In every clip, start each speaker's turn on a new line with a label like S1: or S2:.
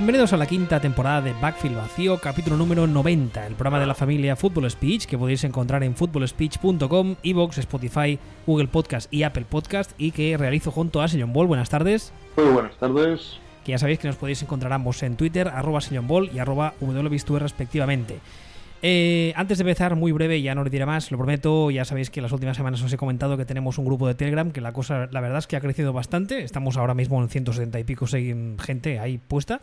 S1: Bienvenidos a la quinta temporada de Backfield Vacío, capítulo número 90, el programa de la familia Football Speech que podéis encontrar en footballspeech.com, Evox, Spotify, Google Podcast y Apple Podcast y que realizo junto a Señor Ball. Buenas tardes.
S2: Muy buenas tardes.
S1: Que ya sabéis que nos podéis encontrar ambos en Twitter, arroba Ball y arroba respectivamente. Eh, antes de empezar, muy breve, ya no os diré más, lo prometo, ya sabéis que las últimas semanas os he comentado que tenemos un grupo de Telegram, que la cosa, la verdad es que ha crecido bastante, estamos ahora mismo en 170 y pico gente ahí puesta,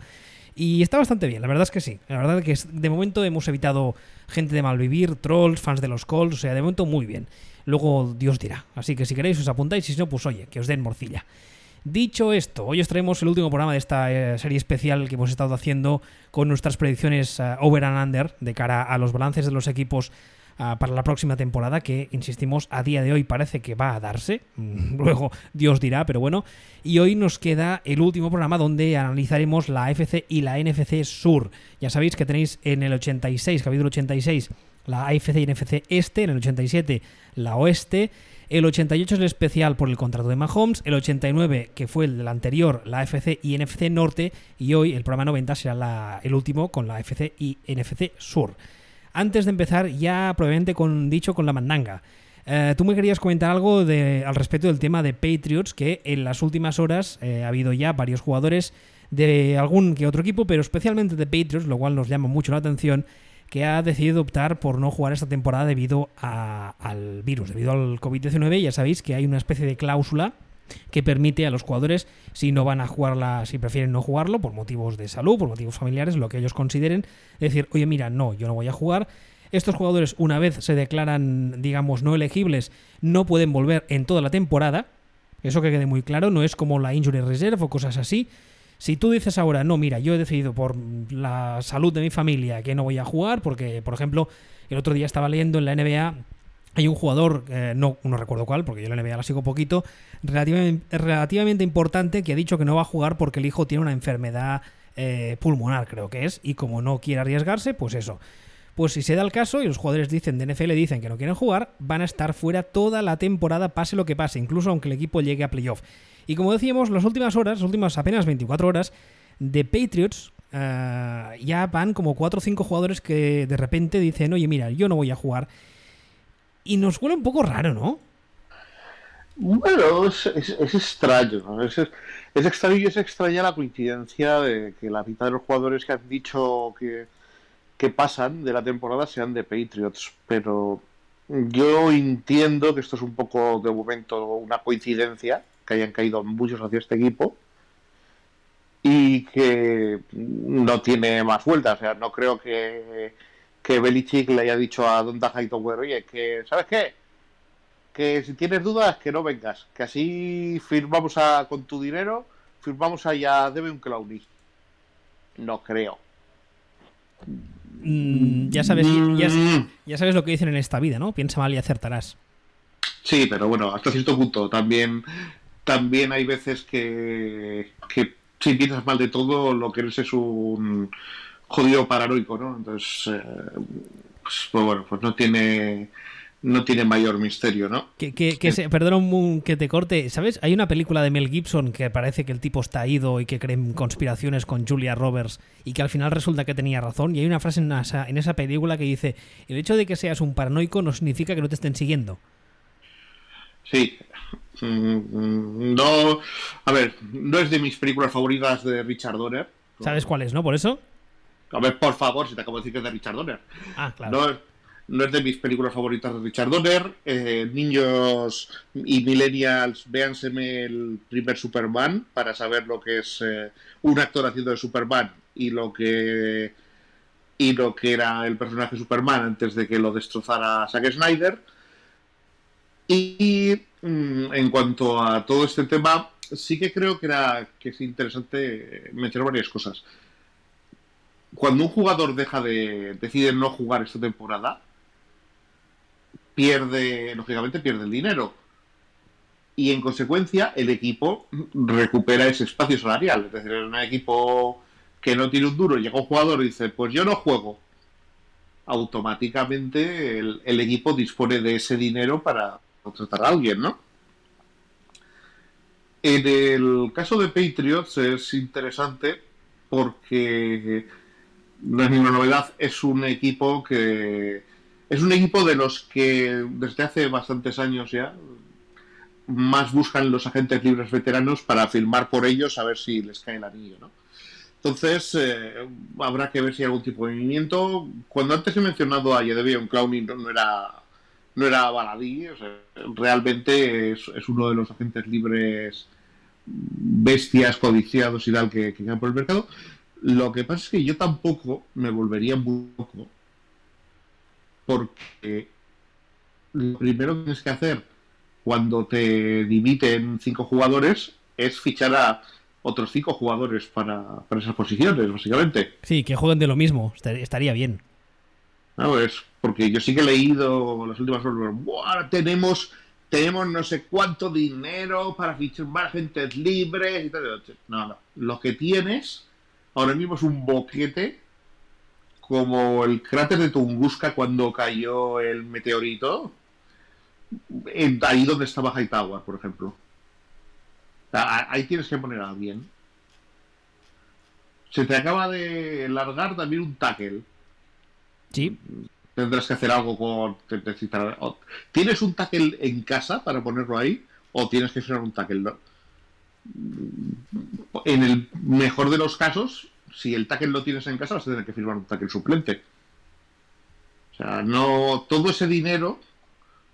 S1: y está bastante bien, la verdad es que sí, la verdad es que de momento hemos evitado gente de malvivir, trolls, fans de los calls, o sea, de momento muy bien. Luego Dios dirá, así que si queréis os apuntáis y si no, pues oye, que os den morcilla. Dicho esto, hoy os traemos el último programa de esta eh, serie especial que hemos estado haciendo con nuestras predicciones eh, over and under de cara a los balances de los equipos eh, para la próxima temporada, que insistimos, a día de hoy parece que va a darse. Luego Dios dirá, pero bueno. Y hoy nos queda el último programa donde analizaremos la AFC y la NFC Sur. Ya sabéis que tenéis en el 86, capítulo 86, la AFC y NFC Este, en el 87 la Oeste el 88 es el especial por el contrato de Mahomes, el 89, que fue el del anterior, la AFC y NFC Norte, y hoy el programa 90 será el último con la AFC y NFC Sur. Antes de empezar, ya probablemente con dicho con la mandanga. Eh, tú me querías comentar algo al respecto del tema de Patriots, que en las últimas horas eh, ha habido ya varios jugadores de algún que otro equipo, pero especialmente de Patriots, lo cual nos llama mucho la atención, que ha decidido optar por no jugar esta temporada debido al virus, debido al COVID-19. Ya sabéis que hay una especie de cláusula que permite a los jugadores, si no van a jugarla, si prefieren no jugarlo, por motivos de salud, por motivos familiares, lo que ellos consideren, decir, oye, mira, no, yo no voy a jugar. Estos jugadores, una vez se declaran, digamos, no elegibles, no pueden volver en toda la temporada. Eso que quede muy claro, no es como la injury reserve o cosas así, si tú dices ahora, no, mira, yo he decidido por la salud de mi familia que no voy a jugar, porque, por ejemplo, el otro día estaba leyendo en la NBA hay un jugador, eh, no, no recuerdo cuál, porque yo la NBA la sigo poquito, relativamente, relativamente, importante que ha dicho que no va a jugar porque el hijo tiene una enfermedad eh, pulmonar, creo que es, y como no quiere arriesgarse, pues eso. Pues si se da el caso y los jugadores dicen de NFL dicen que no quieren jugar, van a estar fuera toda la temporada, pase lo que pase, incluso aunque el equipo llegue a playoff. Y como decíamos, las últimas horas, las últimas apenas 24 horas de Patriots, eh, ya van como 4 o 5 jugadores que de repente dicen, oye, mira, yo no voy a jugar. Y nos huele un poco raro, ¿no?
S2: Bueno, es, extraño. Es, es, extraño y es extraña la coincidencia de que la mitad de los jugadores que han dicho que, que pasan de la temporada sean de Patriots. Pero yo entiendo que esto es un poco de momento una coincidencia que hayan caído muchos hacia este equipo y que no tiene más vueltas. O sea, no creo que, que Belichick le haya dicho a Don Hightower, oye, que, ¿sabes qué? Que si tienes dudas, que no vengas. Que así firmamos a, con tu dinero, firmamos allá Debe un Clowny. No creo.
S1: Mm, ya, sabes, ya, mm. ya sabes lo que dicen en esta vida, ¿no? Piensa mal y acertarás.
S2: Sí, pero bueno, hasta cierto punto. También también hay veces que, si piensas mal de todo, lo que eres es un jodido paranoico, ¿no? Entonces, eh, pues, pues, bueno, pues no tiene no tiene mayor misterio, ¿no?
S1: Que, que, se, perdón que te corte, ¿sabes? Hay una película de Mel Gibson que parece que el tipo está ido y que creen conspiraciones con Julia Roberts y que al final resulta que tenía razón. Y hay una frase en esa, en esa película que dice, el hecho de que seas un paranoico no significa que no te estén siguiendo.
S2: Sí, no, a ver, no es de mis películas favoritas de Richard Donner.
S1: ¿Sabes cuál es, no? Por eso.
S2: A ver, por favor, si te acabo de decir que es de Richard Donner.
S1: Ah, claro.
S2: No, es de mis películas favoritas de Richard Donner. Eh, niños y millennials, véanseme el primer Superman para saber lo que es eh, un actor haciendo de Superman y lo que y lo que era el personaje Superman antes de que lo destrozara Zack Snyder. Y Mm, en cuanto a todo este tema, sí que creo que, es interesante mencionar varias cosas. Cuando un jugador deja de decide no jugar esta temporada, pierde, lógicamente pierde el dinero. Y en consecuencia, el equipo recupera ese espacio salarial. Es decir, en un equipo que no tiene un duro, llega un jugador y dice, pues yo no juego. Automáticamente el equipo dispone de ese dinero para, contratar a alguien, ¿no? En el caso de Patriots es interesante porque no es ninguna novedad, es un equipo que es un equipo de los que desde hace bastantes años ya más buscan los agentes libres veteranos para firmar por ellos a ver si les cae el anillo, ¿no? Entonces, eh, habrá que ver si hay algún tipo de movimiento. Cuando antes he mencionado a un Clowning no era no era baladí, realmente es, uno de los agentes libres bestias codiciados y tal que, que quedan por el mercado. Lo que pasa es que yo tampoco me volvería muy loco porque lo primero que tienes que hacer cuando te dimiten cinco jugadores es fichar a otros cinco jugadores para, esas posiciones, básicamente.
S1: Sí, que jueguen de lo mismo, estaría bien.
S2: No, es porque yo sí que he leído las últimas horas, tenemos tenemos no sé cuánto dinero para fichar más gente libre y. No, no. Lo que tienes ahora mismo es un boquete como el cráter de Tunguska cuando cayó el meteorito. ahí donde estaba Hightower, por ejemplo. Ahí tienes que poner a alguien. Se te acaba de largar también un tackle. Tendrás que hacer algo con. ¿Tienes un tackle en casa para ponerlo ahí? ¿O tienes que usar un tackle? En el mejor de los casos, si el tackle lo tienes en casa, vas a tener que firmar un tackle suplente. O sea, no. Todo ese dinero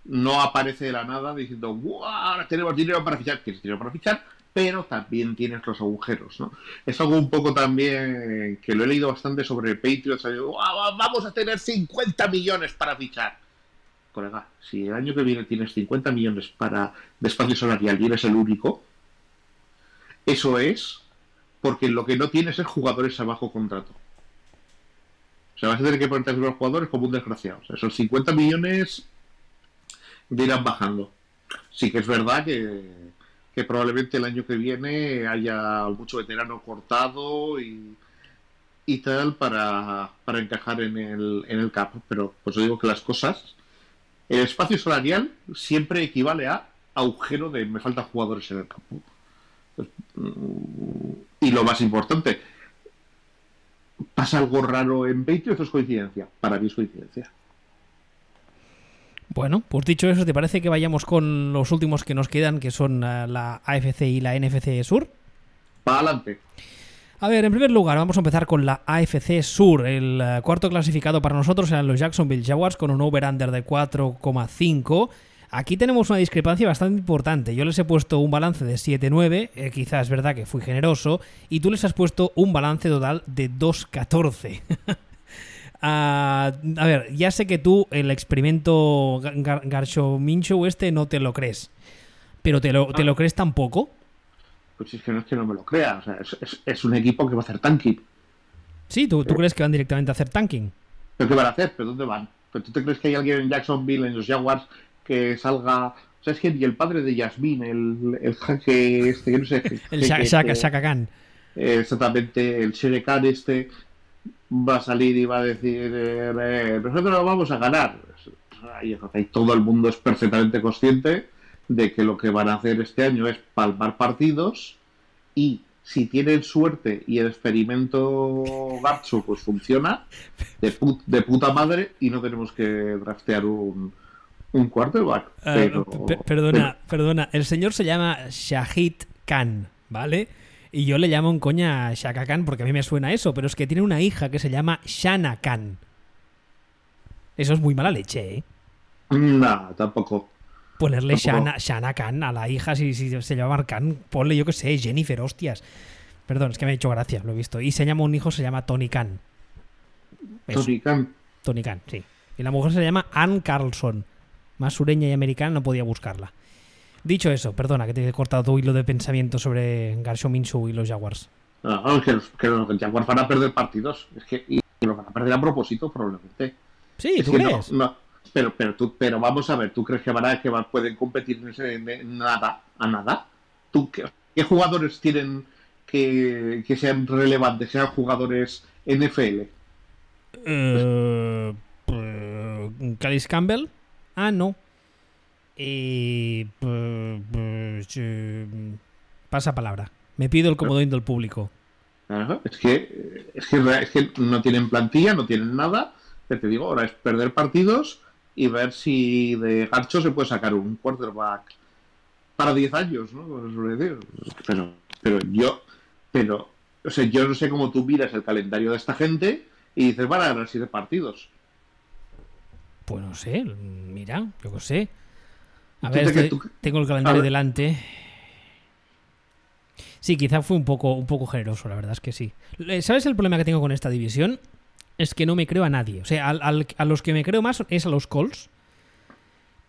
S2: no aparece de la nada diciendo, ¡Wow! Ahora tenemos dinero para fichar. Tienes dinero para fichar, pero también tienes los agujeros, ¿no? Es algo un poco también que lo he leído bastante sobre Patriots. Vamos a tener 50 millones para fichar. Colega, si el año que viene tienes 50 millones para de espacio salarial y eres el único, eso es porque lo que no tienes es jugadores a bajo contrato. O sea, vas a tener que ponerte a los jugadores como un desgraciado. O sea, esos 50 millones irán bajando. Sí que es verdad que, probablemente el año que viene haya mucho veterano cortado y, y tal para, encajar en el, en el cap. Pero pues digo que las cosas, el espacio salarial siempre equivale a agujero de me faltan jugadores en el campo. Y lo más importante, ¿pasa algo raro en Patriots o es coincidencia? Para mí es coincidencia.
S1: Bueno, pues dicho eso, ¿te parece que vayamos con los últimos que nos quedan, que son eh, la AFC y la NFC Sur?
S2: Para adelante.
S1: A ver, en primer lugar, vamos a empezar con la AFC Sur. El eh, cuarto clasificado para nosotros eran los Jacksonville Jaguars con un over-under de 4,5. Aquí tenemos una discrepancia bastante importante. Yo les he puesto un balance de 7-9, eh, quizás es verdad que fui generoso, y tú les has puesto un balance total de 2-14. a ver, ya sé que tú el experimento Garcho Mincho este no te lo crees, pero ¿te lo, ¿te lo crees tampoco?
S2: Pues es que no es que no me lo crea, o sea, es, un equipo que va a hacer tanking.
S1: Sí, ¿tú, ¿tú crees que van directamente a hacer tanking?
S2: ¿Pero qué van a hacer? ¿Pero dónde van? ¿Pero tú te crees que hay alguien en Jacksonville, en los Jaguars, que salga... O sea, es que y el padre de Yasmin, el, el jaque este, que no sé...
S1: el Shaka, Khan.
S2: exactamente, el Shere Khan este va a salir y va a decir eh, nosotros vamos a ganar. Y todo el mundo es perfectamente consciente de que lo que van a hacer este año es palmar partidos y si tienen suerte y el experimento Garcho pues funciona de, de puta madre y no tenemos que draftear un, un quarterback. Ah, pero,
S1: perdona, perdona. El señor se llama Shahid Khan, ¿vale? Y yo le llamo un coña Shaka Khan porque a mí me suena eso, pero es que tiene una hija que se llama Shana Khan. Eso es muy mala leche, ¿eh?
S2: No, tampoco.
S1: Ponerle Shana, Shana, Khan a la hija si, se llama Khan, ponle yo que sé, Jennifer, hostias. Perdón, es que me ha hecho gracia, lo he visto. Y se llama un hijo, se llama Tony Khan.
S2: Tony Khan.
S1: Tony Khan, sí. Y la mujer se llama Ann Carlson. Más sureña y americana no podía buscarla. Dicho eso, perdona que te he cortado tu hilo de pensamiento sobre Minshew y los Jaguars.
S2: No, que, los, Jaguars van a perder partidos. Es que, y, los van a perder a propósito, probablemente.
S1: Sí, ¿tú crees?
S2: No, pero, pero, tú, pero vamos a ver, ¿tú crees que, van a, que pueden competir en, nada, a nada? ¿Tú, qué, jugadores tienen que, que, sean relevantes, sean jugadores NFL?
S1: Uh, Calis Campbell. Ah, no. Y. Pasa palabra. Me pido el comodín del público.
S2: Es que, es que, es que no tienen plantilla, no tienen nada. te digo, ahora es perder partidos y ver si de Garcho se puede sacar un quarterback para 10 años, ¿no? Pero, pero yo, pero, o sea, yo no sé cómo tú miras el calendario de esta gente y dices, van a ganar 7 partidos.
S1: Pues no sé, mira, yo qué sé. A ver, tengo el calendario delante. Sí, quizá fue un poco, un poco generoso, la verdad es que sí. ¿Sabes el problema que tengo con esta división? Es que no me creo a nadie. O sea, a los que me creo más es a los Colts.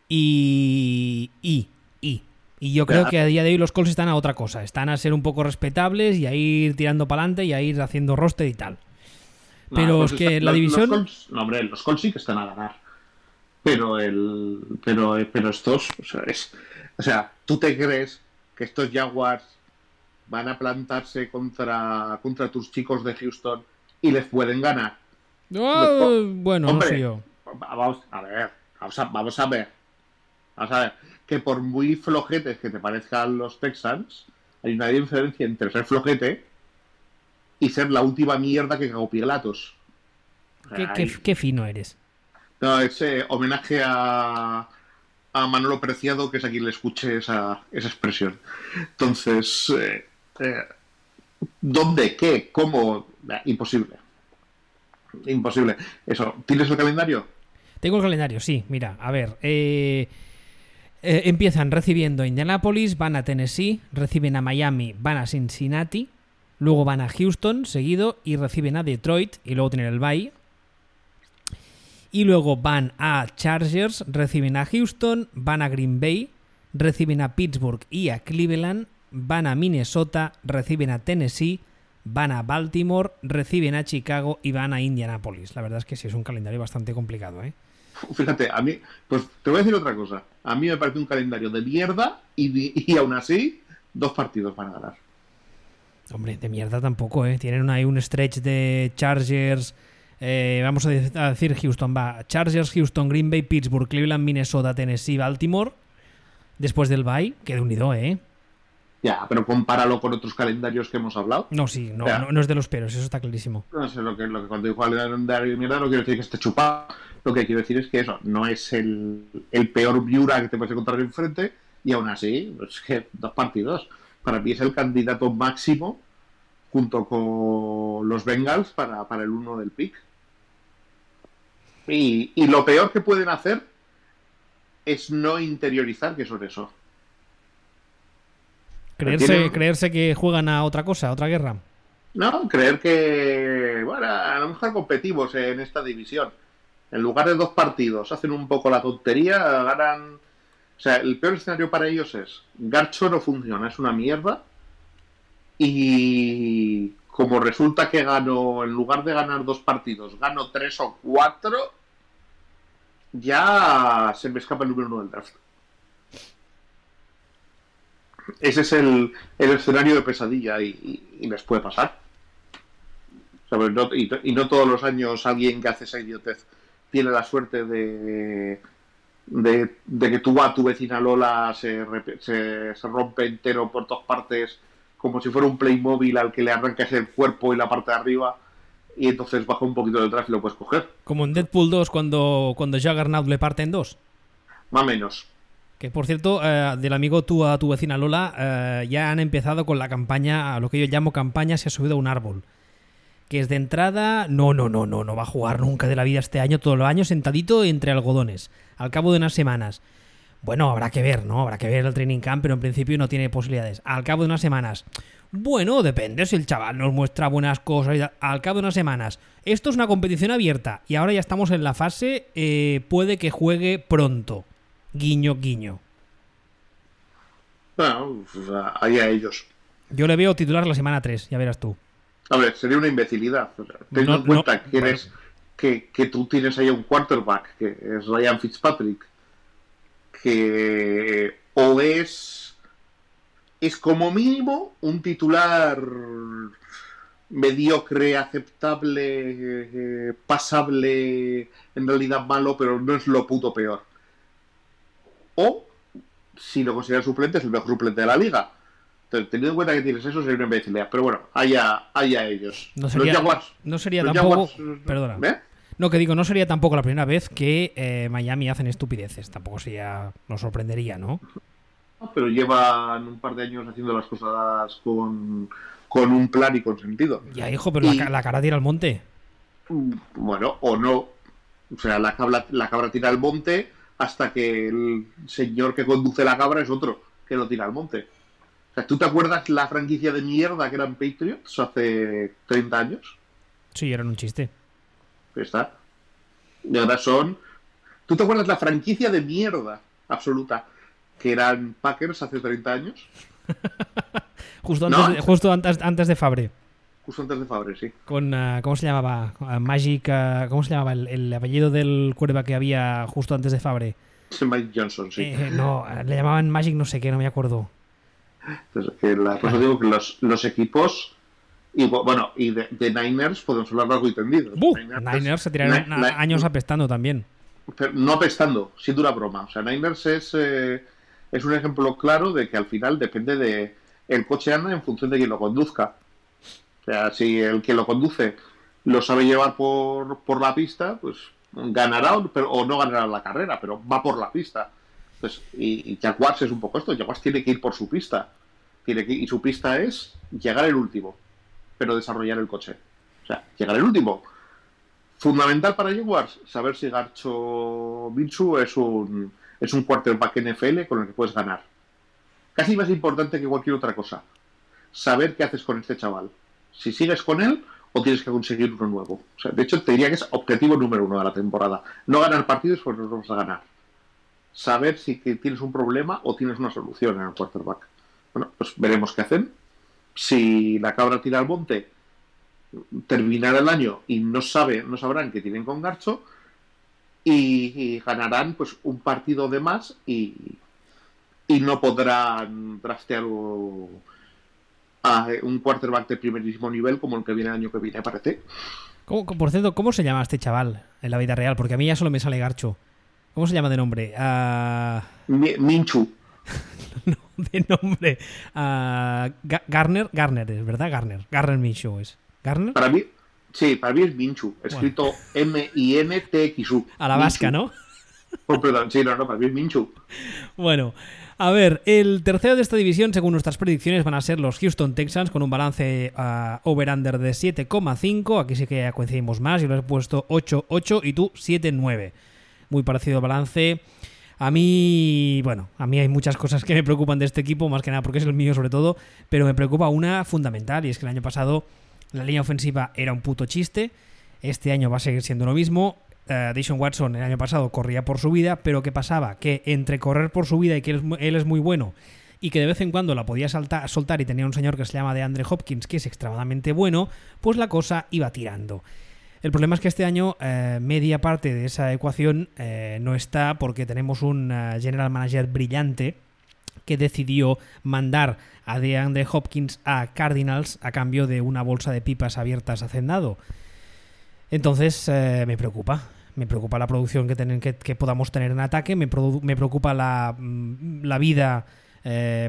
S1: Y. Y. Y. Y yo creo que a día de hoy los Colts están a otra cosa. Están a ser un poco respetables y a ir tirando para adelante y a ir haciendo roster y tal. Pero pues es que la división.
S2: no, hombre, los Colts sí que están a ganar. Pero el. Pero, pero estos. O sea, es, o sea, ¿tú te crees que estos Jaguars van a plantarse contra, contra tus chicos de Houston y les pueden ganar.
S1: bueno,
S2: Hombre, Vamos a ver, vamos a, vamos a ver. Vamos a ver, que por muy flojetes que te parezcan los Texans, hay una diferencia entre ser flojete y ser la última mierda que cagó Pilatos.
S1: ¿Qué, fino eres.
S2: No, ese homenaje a, a Manolo Preciado, que es a quien le escuche esa, esa expresión. Entonces, eh, eh, ¿Dónde? ¿Qué? ¿Cómo? Imposible. Imposible. Eso. ¿Tienes el calendario?
S1: Tengo el calendario, sí. Mira, a ver. Eh, eh, empiezan recibiendo a Indianapolis, van a Tennessee, reciben a Miami, van a Cincinnati, luego van a Houston, seguido, y reciben a Detroit, y luego tienen el Bay. Y luego van a Chargers, reciben a Houston, van a Green Bay, reciben a Pittsburgh y a Cleveland, van a Minnesota, reciben a Tennessee, van a Baltimore, reciben a Chicago y van a Indianapolis. La verdad es que sí, es un calendario bastante complicado, ¿eh?
S2: Fíjate, a mí, pues te voy a decir otra cosa. A mí me parece un calendario de mierda y, y aún así, dos partidos van a ganar.
S1: Hombre, de mierda tampoco, ¿eh? Tienen ahí un stretch de Chargers. Eh, vamos a decir Houston, va. Chargers, Houston, Green Bay, Pittsburgh, Cleveland, Minnesota, Tennessee, Baltimore. Después del bye, queda unido, ¿eh?
S2: Ya, pero compáralo con otros calendarios que hemos hablado.
S1: No, sí, no, no, es de los peros, eso está clarísimo.
S2: No sé lo que, lo que cuando digo calendario de mierda no quiero decir que esté chupado. Lo que quiero decir es que eso no es el, el peor Viura que te puedes encontrar enfrente y aún así, es que dos partidos. Para mí es el candidato máximo junto con los Bengals para, para el uno del pick. Y, y lo peor que pueden hacer es no interiorizar que son eso.
S1: Creerse, creerse que juegan a otra cosa, a otra guerra.
S2: No, creer que, bueno, a lo mejor competimos en esta división. En lugar de dos partidos, hacen un poco la tontería, ganan. O sea, el peor escenario para ellos es: Garcho no funciona, es una mierda. Y como resulta que gano, en lugar de ganar dos partidos, gano tres o cuatro, ya se me escapa el número uno del draft ese es el, escenario de pesadilla y, les puede pasar. y, no todos los años alguien que hace esa idiotez tiene la suerte de, de, que tú a tu vecina Lola se, se, rompe entero por todas partes como si fuera un Playmobil al que le arrancas el cuerpo y la parte de arriba y entonces baja un poquito del tráfico y lo puedes coger.
S1: Como en Deadpool 2 cuando, cuando Juggernaut le parte en dos.
S2: Más o menos.
S1: Que por cierto, eh, del amigo tú a tu vecina Lola, eh, ya han empezado con la campaña, a lo que yo llamo campaña, se ha subido a un árbol. Que es de entrada, no, no, no, no, no va a jugar nunca de la vida este año, todos los años sentadito entre algodones, al cabo de unas semanas. Bueno, habrá que ver, ¿no? Habrá que ver el training camp, pero en principio no tiene posibilidades. Al cabo de unas semanas. Bueno, depende si el chaval nos muestra buenas cosas. Al cabo de unas semanas. Esto es una competición abierta y ahora ya estamos en la fase. Eh, puede que juegue pronto. Guiño, guiño.
S2: Bueno, pues ahí a ellos.
S1: Yo le veo titular la semana 3, ya verás tú.
S2: A ver, sería una imbecilidad. Ten en cuenta que, que, tú tienes ahí un quarterback, que es Ryan Fitzpatrick, que o es, es como mínimo un titular mediocre, aceptable, eh, pasable, en realidad malo, pero no es lo puto peor o, si lo consideras suplente, es el mejor suplente de la liga. teniendo en cuenta que tienes eso, sería una imbecilidad. Pero bueno, allá, allá ellos.
S1: No sería,
S2: los Jaguars.
S1: no sería
S2: los
S1: tampoco.
S2: Jaguars,
S1: Perdona.
S2: ¿eh?
S1: No, que digo, no sería tampoco la primera vez que eh, Miami hacen estupideces. Tampoco sería. Nos sorprendería, ¿no?
S2: Pero llevan un par de años haciendo las cosas con, con un plan y con sentido.
S1: Ya, hijo, pero
S2: Y-
S1: la, la cara tira al monte.
S2: Mm, Bueno, o no. O sea, la cabra, la cabra tira al monte hasta que el señor que conduce la cabra es otro que lo tira al monte. O sea, ¿tú te acuerdas la franquicia de mierda que eran Patriots hace 30 años?
S1: Sí, eran un chiste.
S2: Está. Y ahora son. ¿Tú te acuerdas la franquicia de mierda absoluta que eran Packers hace 30 años?
S1: Justo
S2: No.
S1: antes, de, justo antes, antes de Fabre.
S2: Justo antes de Fabre, sí.
S1: Con, ah, ¿cómo se llamaba? Ah, Magic, ah, ¿cómo se llamaba? El, el apellido del cuerva que había justo antes de Fabre.
S2: Mike Johnson, sí.
S1: Eh, no, le llamaban Magic no sé qué, no me acuerdo.
S2: Entonces, que la cosa digo que los, los equipos. Y bu- bueno, y de, de Niners podemos hablar largo y tendido.
S1: Niners se tiraron
S2: Ni-
S1: a-
S2: Ni-
S1: años apestando también.
S2: pero no apestando, sin dura broma. O sea, Niners es, eh, es un ejemplo claro de que al final depende de. El coche anda en función de quien lo conduzca. O sea, si el que lo conduce lo sabe llevar por, por la pista, pues ganará o, pero- o no ganará la carrera, pero va por la pista. Entonces, y, y Jaguars es un poco esto. Jaguars tiene que ir por su pista. Tiene que, y su pista es llegar el último, pero desarrollar el coche. O sea, llegar el último. Fundamental para Jaguars, saber si Garcho Minshew es un, es un quarterback NFL con el que puedes ganar. Casi más importante que cualquier otra cosa. Saber qué haces con este chaval. Si sigues con él o tienes que conseguir uno nuevo. De hecho, te diría que es objetivo número uno de la temporada. No ganar partidos porque los vamos a ganar. Saber si tienes un problema o tienes una solución en el quarterback. Bueno, pues veremos qué hacen. Si la cabra tira al monte, terminará el año y no sabe, no sabrán qué tienen con Garcho y, y ganarán pues un partido de más y, y no podrán draftear o- a un quarterback de primerísimo nivel como el que viene el año que viene, parece.
S1: ¿Cómo- por cierto, ¿cómo se llama este chaval en la vida real? Porque a mí ya solo me sale Garcho. ¿Cómo se llama de nombre?
S2: Mi- Minchu,
S1: de nombre. Ah, Ga- Garner, Garner es, ¿verdad? Garner. Garner Minshew es. ¿Garner?
S2: para mí, sí, para mí es Minchu, escrito M-I-N-T-X-U.
S1: A la vasca, ¿no?
S2: Oh, perdón, sí, no, no, para mí es Minchu.
S1: Bueno, a ver, el tercero de esta división, según nuestras predicciones, van a ser los Houston Texans con un balance ah, over-under de 7,5. Aquí sí que ya coincidimos más. Yo lo he puesto 8-8 y tú 7-9. Muy parecido al balance. A mí, bueno, a mí hay muchas cosas que me preocupan de este equipo, más que nada porque es el mío sobre todo, pero me preocupa una fundamental y es que el año pasado la línea ofensiva era un puto chiste. Este año va a seguir siendo lo mismo. Deshaun Watson el año pasado corría por su vida, pero ¿qué pasaba? Que entre correr por su vida y que él es, muy bueno y que de vez en cuando la podía soltar y tenía un señor que se llama de Andre Hopkins que es extremadamente bueno, pues la cosa iba tirando. El problema es que este año eh, media parte de esa ecuación eh, no está porque tenemos un eh, general manager brillante que decidió mandar a DeAndre Hopkins a Cardinals a cambio de una bolsa de pipas abiertas hacendado. Entonces me preocupa. Me preocupa la producción que, tenen- que, podamos tener en ataque. Me, preocupa la, mm, vida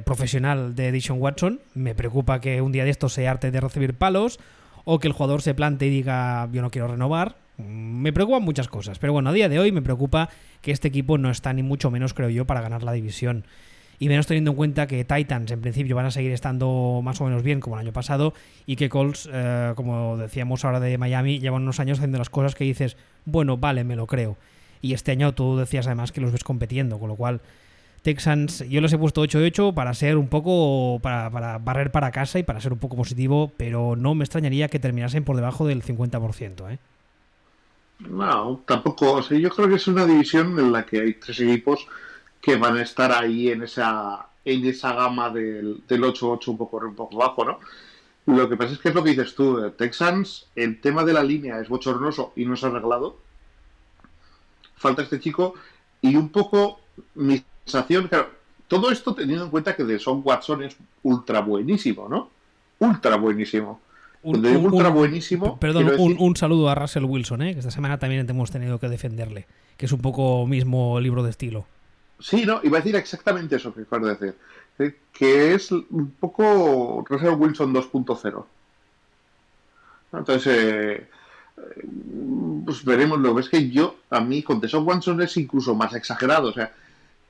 S1: profesional de Dishon Watson. Me preocupa que un día de estos se arte de recibir palos o que el jugador se plante y diga yo no quiero renovar. Mm, Me preocupan muchas cosas. Pero bueno, a día de hoy me preocupa que este equipo no está ni mucho menos, creo yo, para ganar la división. Y menos teniendo en cuenta que Titans en principio van a seguir estando más o menos bien como el año pasado y que Colts, eh, como decíamos ahora de Miami, llevan unos años haciendo las cosas que dices, bueno, vale, me lo creo. Y este año tú decías además que los ves compitiendo, con lo cual Texans, yo les he puesto 8-8 para ser un poco, para, para barrer para casa y para ser un poco positivo, pero no me extrañaría que terminasen por debajo del 50%. ¿eh?
S2: No, tampoco. O sea, yo creo que es una división en la que hay tres equipos que van a estar ahí en esa en esa gama del, del 8-8 un poco, un poco bajo, ¿no? Lo que pasa es que es lo que dices tú, eh, Texans, el tema de la línea es bochornoso y no se ha arreglado. Falta este chico y un poco mi sensación, claro, todo esto teniendo en cuenta que de Son Watson es ultra buenísimo, ¿no? Ultra buenísimo. Cuando digo ultra buenísimo,
S1: Perdón, un, un saludo a Russell Wilson, ¿eh? que esta semana también hemos tenido que defenderle, que es un poco mismo libro de estilo.
S2: Sí, no, iba a decir exactamente eso que acabo de decir. eh, que es un poco Russell Wilson 2.0. Entonces, eh, pues veremos. Lo que es que yo, a mí, con Deshaun Watson es incluso más exagerado. O sea,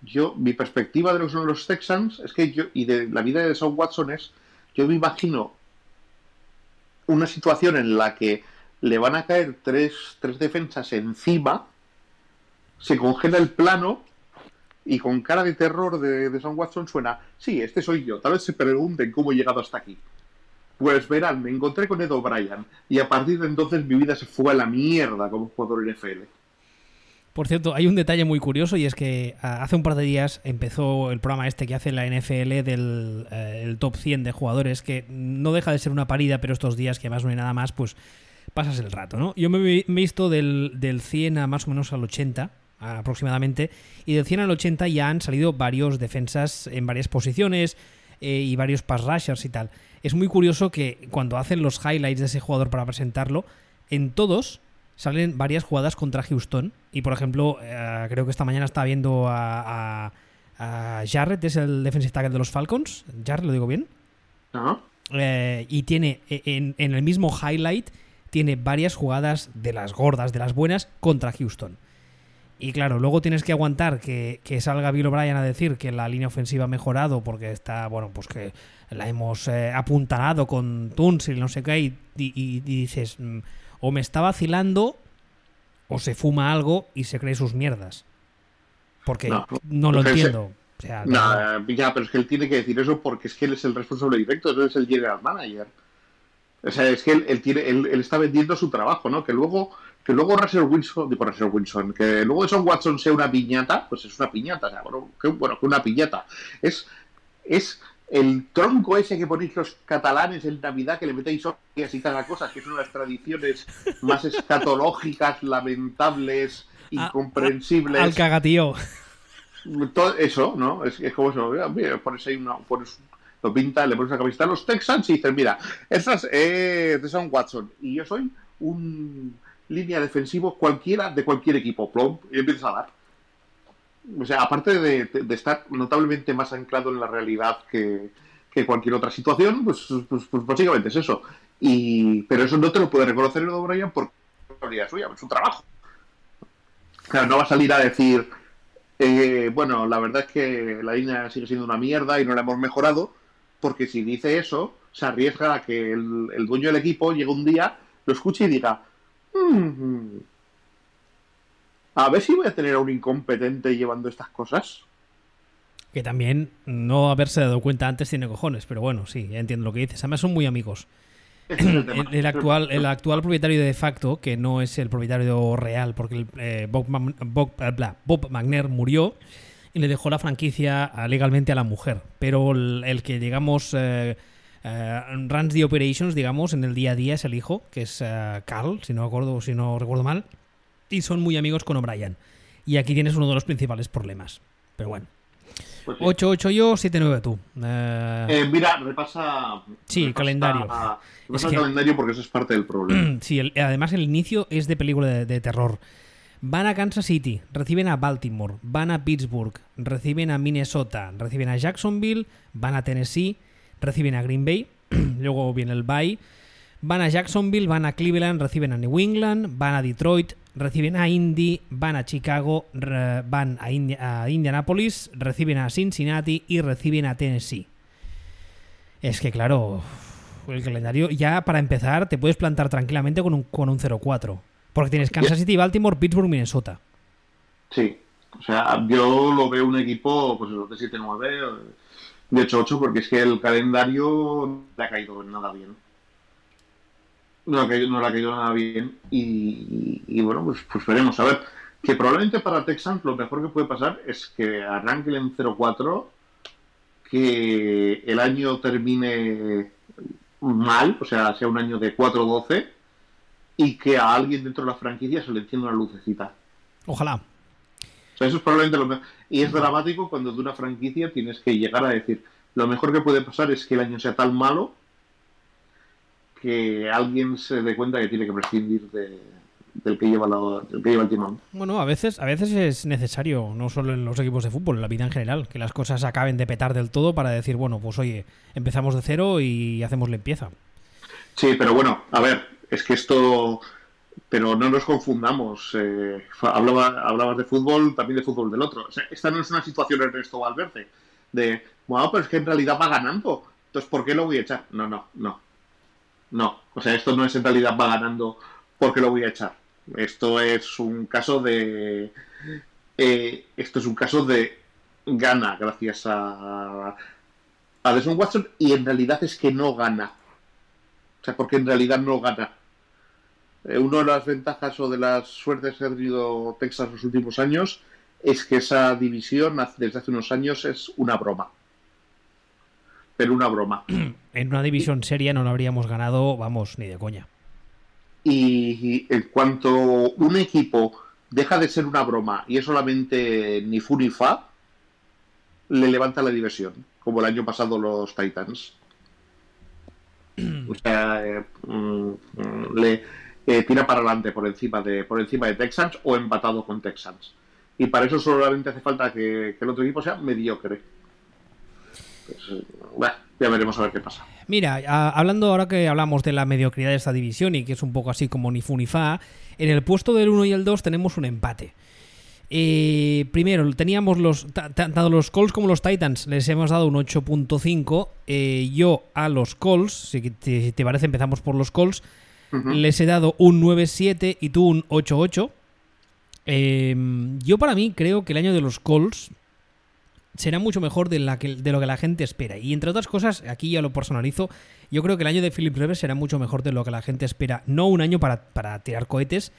S2: yo, mi perspectiva de lo que los Texans es que yo, y de la vida de Deshaun Watson es, yo me imagino una situación en la que le van a caer tres, tres defensas encima, se congela el plano y con cara de terror de, de Sam Watson suena, sí, este soy yo. Tal vez se pregunten cómo he llegado hasta aquí. Pues verán, me encontré con Ed O'Brien y a partir de entonces mi vida se fue a la mierda como jugador NFL.
S1: Por cierto, hay un detalle muy curioso y es que ah, hace un par de días empezó el programa este que hace la NFL del eh, top 100 de jugadores, que no deja de ser una parida, pero estos días que más no hay nada más, pues pasas el rato, ¿no? Yo me he visto del, del 100 a más o menos al 80 aproximadamente, y del 100 al 80 ya han salido varios defensas en varias posiciones eh, y varios pass rushers y tal. Es muy curioso que cuando hacen los highlights de ese jugador para presentarlo, en todos salen varias jugadas contra Houston. Y por ejemplo, eh, creo que esta mañana estaba viendo a, a, Jarrett, es el defensive tackle de los Falcons. Jarrett, ¿lo digo bien? Eh, y tiene en, en, el mismo highlight, tiene varias jugadas de las gordas, de las buenas, contra Houston. Y claro, luego tienes que aguantar que, salga Bill O'Brien a decir que la línea ofensiva ha mejorado porque está, bueno, pues que la hemos eh, apuntalado con Tunsil, no sé qué, y, y, dices, mm, o me está vacilando o se fuma algo y se cree sus mierdas. Porque no, lo entiendo.
S2: no, ya, pero es que él tiene que decir eso porque es que él es el responsable directo, él es el general manager. O sea, es que él, tiene, él, está vendiendo su trabajo, ¿no? Que luego que luego Russell Wilson, digo Russell Wilson, que luego Son Watson sea una piñata, pues es una piñata, o sea, bueno, que, bueno, que una piñata. Es, es el tronco ese que ponéis los catalanes en Navidad, que le metéis hostias y cada cosa, que es una de las tradiciones más escatológicas, lamentables, incomprensibles.
S1: Al cagatío.
S2: Todo eso, ¿no? Es, es como eso, mira, pones ahí una, pones, lo pinta, le pones la camiseta a los Texans y dices, mira, esta es eh, de Son Watson y yo soy un línea defensivo cualquiera de cualquier equipo, plom, y empiezas a dar. O sea, aparte de, estar notablemente más anclado en la realidad que, cualquier otra situación, pues, pues, pues, básicamente es eso. Y, pero eso no te lo puede reconocer el O'Brien porque es suya, es su trabajo. Claro, no va a salir a decir, eh, bueno, la verdad es que la línea sigue siendo una mierda y no la hemos mejorado, porque si dice eso, se arriesga a que el, el dueño del equipo llegue un día, lo escuche y diga, Mm. A ver si voy a tener a un incompetente llevando estas cosas.
S1: Que también no haberse dado cuenta antes tiene cojones, pero bueno, sí, ya entiendo lo que dices. Además son muy amigos. El, actual, el actual propietario de facto, que no es el propietario real, porque eh, Bob, Bob, Bob, McNair murió y le dejó la franquicia legalmente a la mujer. Pero el, que, digamos, eh, eh, runs the operations, digamos, en el día a día es el hijo, que es eh, Carl, si no acuerdo, si no recuerdo mal, y son muy amigos con O'Brien. Y aquí tienes uno de los principales problemas. Pero bueno. 8-8 pues yo, 7-9 tú.
S2: Eh, mira, repasa.
S1: Sí, el calendario.
S2: es el calendario porque eso es parte del problema.
S1: sí, además el inicio es de película de, terror. Van a Kansas City, reciben a Baltimore, van a Pittsburgh, reciben a Minnesota, reciben a Jacksonville, van a Tennessee, reciben a Green Bay, luego viene el bye, van a Jacksonville, van a Cleveland, reciben a New England, van a Detroit, reciben a Indy, van a Chicago, van a, Indianapolis, reciben a Cincinnati y reciben a Tennessee. Es que claro, el calendario ya para empezar te puedes plantar tranquilamente con un, con un 0-4. Porque tienes Kansas City, Baltimore, Pittsburgh, Minnesota.
S2: Sí, o sea, yo lo veo un equipo pues de 7-9 de hecho 8 porque es que el calendario le ha caído nada bien. No, ha caído, no le ha caído nada bien y, bueno, pues, pues, veremos. A ver, que probablemente para Texans lo mejor que puede pasar es que arranque en 0-4, que el año termine mal, o sea, sea un año de 4-12 y que a alguien dentro de la franquicia se le encienda una lucecita.
S1: Ojalá.
S2: O sea, eso es probablemente lo mejor. Y es dramático cuando de una franquicia tienes que llegar a decir, lo mejor que puede pasar es que el año sea tan malo que alguien se dé cuenta que tiene que prescindir de, del que lleva, el que lleva el timón.
S1: Bueno, a veces, a veces es necesario, no solo en los equipos de fútbol, en la vida en general, que las cosas acaben de petar del todo para decir, bueno, pues oye, empezamos de cero y hacemos limpieza.
S2: Sí, pero bueno, a ver, es que esto pero no nos confundamos. Eh, hablaba, hablabas de fútbol, también de fútbol del otro. esta no es una situación Ernesto Valverde, de, bueno, pero es que en realidad va ganando. Entonces, ¿por qué lo voy a echar? No, no, no. No. O sea, esto no es en realidad va ganando porque lo voy a echar. Esto es un caso de. Eh, esto es un caso de gana gracias a, a Desmond Watson y en realidad es que no gana. O sea, porque en realidad no gana. Eh, una de las ventajas o de las suertes que ha tenido Texas los últimos años es que esa división desde hace unos años es una broma. Pero una broma.
S1: En una división seria no lo habríamos ganado, vamos, ni de coña.
S2: Y en cuanto un equipo deja de ser una broma y es solamente ni fu ni fa, le levanta la diversión, como el año pasado los Titans. o sea, eh, mm, mm, le, eh, tira para adelante por encima de por encima de Texans o empatado con Texans. Y para eso solamente hace falta que, el otro equipo sea mediocre. Pues, ya veremos a ver qué pasa.
S1: Mira, hablando ahora que hablamos de la mediocridad de esta división y que es un poco así como ni fu ni fa, en el puesto del 1 y el 2 tenemos un empate. Eh, primero, teníamos los. Tanto los Colts como los Titans les hemos dado un 8.5. Eh, yo a los Colts, si te parece, empezamos por los Colts les he dado un 9-7 y tú un 8-8. Em, yo para mí creo que el año de los Colts será mucho mejor de, lo que la gente espera. Y entre otras cosas, aquí ya lo personalizo, yo creo que el año de Philip Rivers será mucho mejor de lo que la gente espera. No un año para, para tirar cohetes.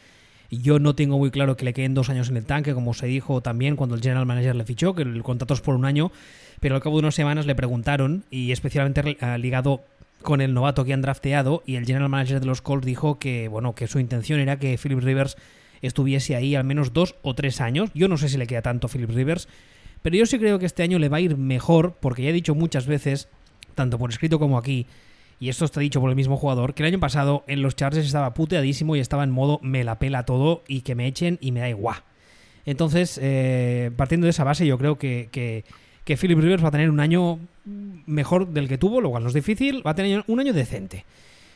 S1: Yo no tengo muy claro que le queden dos años en el tanque, como se dijo también cuando el general manager le fichó, que el contrato es por un año, pero al cabo de unas semanas le preguntaron, y especialmente ligado con el novato que han drafteado y el general manager de los Colts dijo que bueno que su intención era que Philip Rivers estuviese ahí al menos dos o tres años. Yo no sé si le queda tanto a Philip Rivers, pero yo sí creo que este año le va a ir mejor porque ya he dicho muchas veces, tanto por escrito como aquí, y esto está dicho por el mismo jugador, que el año pasado en los Chargers estaba puteadísimo y estaba en modo me la pela todo y que me echen y me da igual. Entonces, eh, partiendo de esa base, yo creo que, que que Philip Rivers va a tener un año mejor del que tuvo, lo cual no es difícil, va a tener un año decente.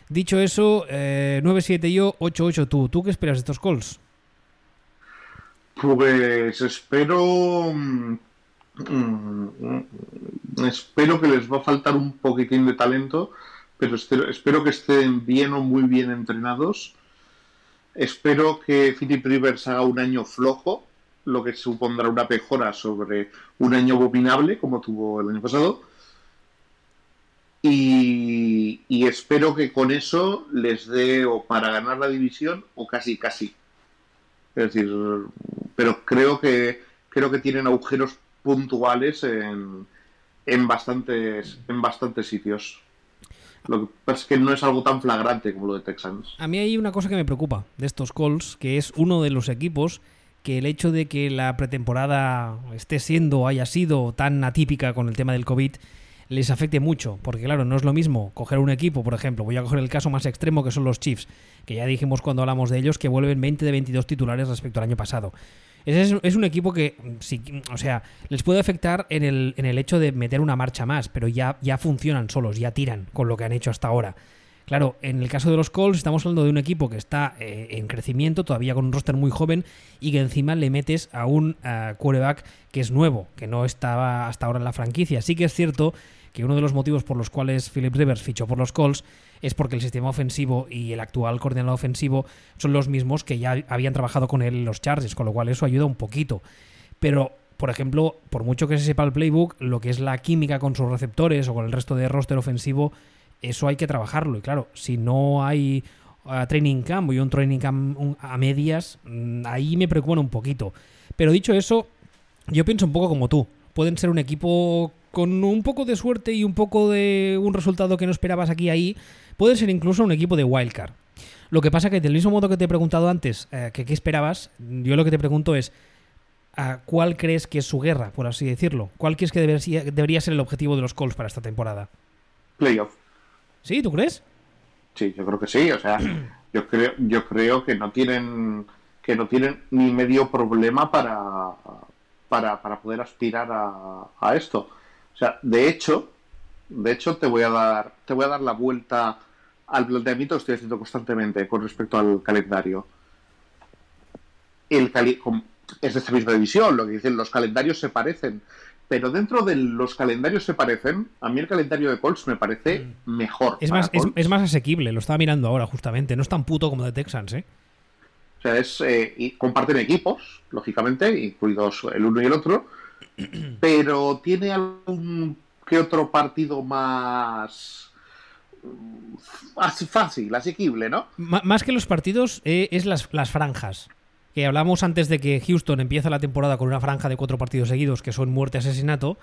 S1: Dicho eso, 9-7 eh, yo, 8-8 tú. ¿Tú qué esperas de estos calls?
S2: Pues espero. Mm, mm, espero que les va a faltar un poquitín de talento, pero espero que estén bien o muy bien entrenados. Espero que Philip Rivers haga un año flojo, lo que supondrá una mejora sobre un año abominable como tuvo el año pasado. Y, espero que con eso les dé o para ganar la división o casi casi. Es decir, pero creo que creo que tienen agujeros puntuales en, en bastantes en bastantes sitios. Lo que pasa es que no es algo tan flagrante como lo de Texans.
S1: A mí hay una cosa que me preocupa de estos Colts, que es uno de los equipos que el hecho de que la pretemporada esté siendo, haya sido tan atípica con el tema del COVID, les afecte mucho, porque claro, no es lo mismo coger un equipo, por ejemplo, voy a coger el caso más extremo que son los Chiefs, que ya dijimos cuando hablamos de ellos que vuelven 20 de 22 titulares respecto al año pasado. Es, es un equipo que, o sea, les puede afectar en el, en el hecho de meter una marcha más, pero ya, ya funcionan solos, ya tiran con lo que han hecho hasta ahora. Claro, en el caso de los Colts estamos hablando de un equipo que está eh, en crecimiento, todavía con un roster muy joven, y que encima le metes a un uh, quarterback que es nuevo, que no estaba hasta ahora en la franquicia. Sí que es cierto que uno de los motivos por los cuales Philip Rivers fichó por los Colts es porque el sistema ofensivo y el actual coordinador ofensivo son los mismos que ya habían trabajado con él en los Chargers, con lo cual eso ayuda un poquito. Pero por ejemplo, por mucho que se sepa el playbook, lo que es la química con sus receptores o con el resto de roster ofensivo eso hay que trabajarlo. Y claro, si no hay uh, training camp y un training camp a medias, mm, ahí me preocupa un poquito. Pero dicho eso, yo pienso un poco como tú. Pueden ser un equipo con un poco de suerte y un poco de un resultado que no esperabas aquí ahí. Puede ser incluso un equipo de wildcard. Lo que pasa que del mismo modo que te he preguntado antes, eh, que qué esperabas, yo lo que te pregunto es, ¿a ¿cuál crees que es su guerra, por así decirlo? ¿Cuál crees que debería, debería ser el objetivo de los Colts para esta temporada?
S2: Playoff.
S1: ¿Sí? ¿Tú crees?
S2: Sí, yo creo que sí. O sea, Yo creo, yo creo que no tienen que no tienen ni medio problema para, para, para poder aspirar a, a, esto. O sea, de hecho, de hecho te voy a dar, te voy a dar la vuelta al planteamiento que estoy haciendo constantemente con respecto al calendario. El cali es de esta misma división, lo que dicen, los calendarios se parecen. Pero dentro de los calendarios se parecen, a mí el calendario de Colts me parece mejor.
S1: Es más, es, es, más asequible, lo estaba mirando ahora justamente. No es tan puto como de Texans, ¿eh?
S2: O sea, es, eh, y comparten equipos, lógicamente, incluidos el uno y el otro, pero tiene algún que otro partido más así fácil, asequible, ¿no?
S1: Más que los partidos, eh, es las, las franjas que hablamos antes de que Houston empieza la temporada con una franja de cuatro partidos seguidos que son muerte asesinato.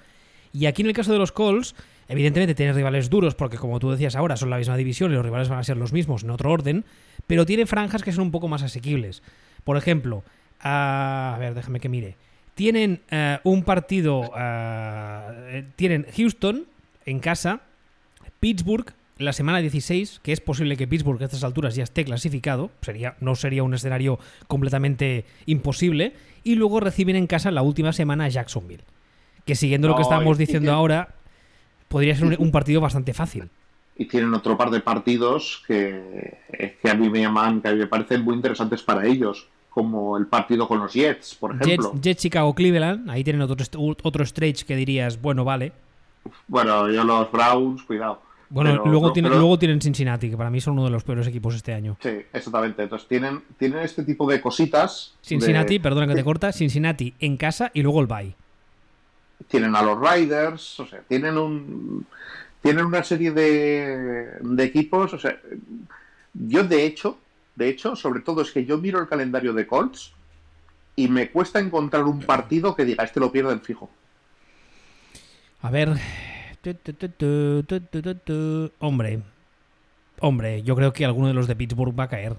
S1: Y aquí en el caso de los Colts, evidentemente tiene rivales duros porque como tú decías ahora son la misma división y los rivales van a ser los mismos en otro orden, pero tiene franjas que son un poco más asequibles. Por ejemplo, a ver, déjame que mire. Tienen uh, un partido, uh, tienen Houston en casa, Pittsburgh la semana 16, que es posible que Pittsburgh a estas alturas ya esté clasificado, sería, no sería un escenario completamente imposible, y luego reciben en casa la última semana a Jacksonville, que siguiendo no, lo que estábamos diciendo ahora, podría ser un, un, partido bastante fácil.
S2: Y tienen otro par de partidos que, que a mí me llaman, que a mí me parecen muy interesantes para ellos, como el partido con los Jets, por ejemplo.
S1: Jets, Jets Chicago, Cleveland, ahí tienen otro, otro stretch que dirías, bueno, vale.
S2: Bueno, yo los Browns, cuidado.
S1: Bueno, pero, luego, no, tienen, pero... luego tienen Cincinnati, que para mí son uno de los peores equipos este año.
S2: Sí, exactamente. Entonces tienen, tienen este tipo de cositas.
S1: Cincinnati,
S2: de...
S1: perdona que te corta, Cincinnati en casa y luego el bye.
S2: Tienen a los Riders, o sea, tienen un. Tienen una serie de, de equipos. O sea, yo de hecho, de hecho, sobre todo es que yo miro el calendario de Colts y me cuesta encontrar un partido que diga, este lo pierden fijo.
S1: A ver, Hombre, hombre, yo creo que alguno de los de Pittsburgh va a caer.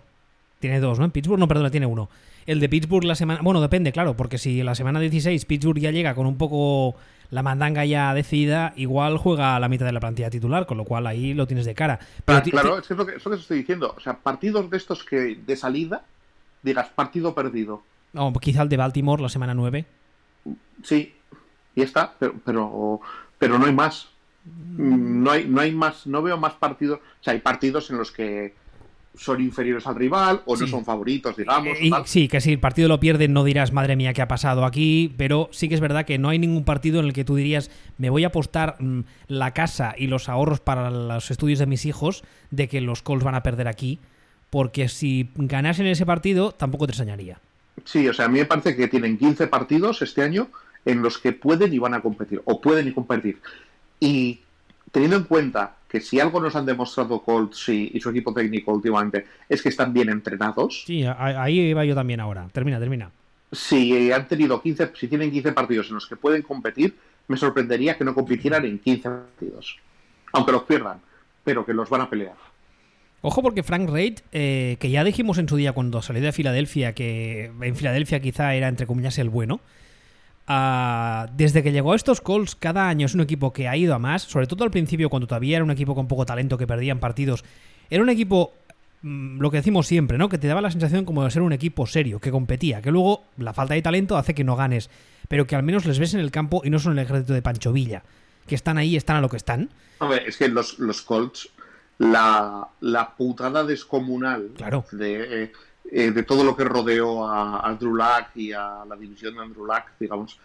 S1: Tiene dos, ¿no? Pittsburgh, no, perdona, tiene uno. El de Pittsburgh la semana. Bueno, depende, claro, porque si la semana 16 Pittsburgh ya llega con un poco la mandanga ya decidida, igual juega a la mitad de la plantilla titular, con lo cual ahí lo tienes de cara.
S2: Pero claro, es que es lo que, es lo que estoy diciendo. O sea, partidos de estos que de salida, digas partido perdido.
S1: No, quizá el de Baltimore la semana 9.
S2: Sí, y está, pero, pero, pero no hay más. No hay, no hay más, no veo más partidos. O sea, hay partidos en los que son inferiores al rival o sí. no son favoritos, digamos.
S1: Y, sí, que si el partido lo pierden no dirás, madre mía, ¿qué ha pasado aquí? Pero sí que es verdad que no hay ningún partido en el que tú dirías, me voy a apostar mmm, la casa y los ahorros para los estudios de mis hijos de que los Colts van a perder aquí, porque si ganasen ese partido tampoco te extrañaría.
S2: Sí, o sea, a mí me parece que tienen 15 partidos este año en los que pueden y van a competir, o pueden y competir. Y teniendo en cuenta que si algo nos han demostrado Colts y, y, su equipo técnico últimamente es que están bien entrenados.
S1: Sí, ahí iba yo también ahora. Termina, termina.
S2: Si han tenido 15, si tienen 15 partidos en los que pueden competir, me sorprendería que no compitieran en 15 partidos. Aunque los pierdan, pero que los van a pelear.
S1: Ojo porque Frank Reid, eh, que ya dijimos en su día cuando salió de Filadelfia, que en Filadelfia quizá era entre comillas el bueno, Uh, desde que llegó a estos Colts, cada año es un equipo que ha ido a más, sobre todo al principio, cuando todavía era un equipo con poco talento que perdían partidos. Era un equipo, mmm, lo que decimos siempre, ¿no? Que te daba la sensación como de ser un equipo serio, que competía, que luego la falta de talento hace que no ganes, pero que al menos les ves en el campo y no son el ejército de Pancho Villa, que están ahí, están a lo que están.
S2: Hombre, es que los, los Colts, la, la putada descomunal
S1: claro.
S2: de. Eh, eh, de todo lo que rodeó a, a Andrew Luck y a la división de Andrew Luck, digamos,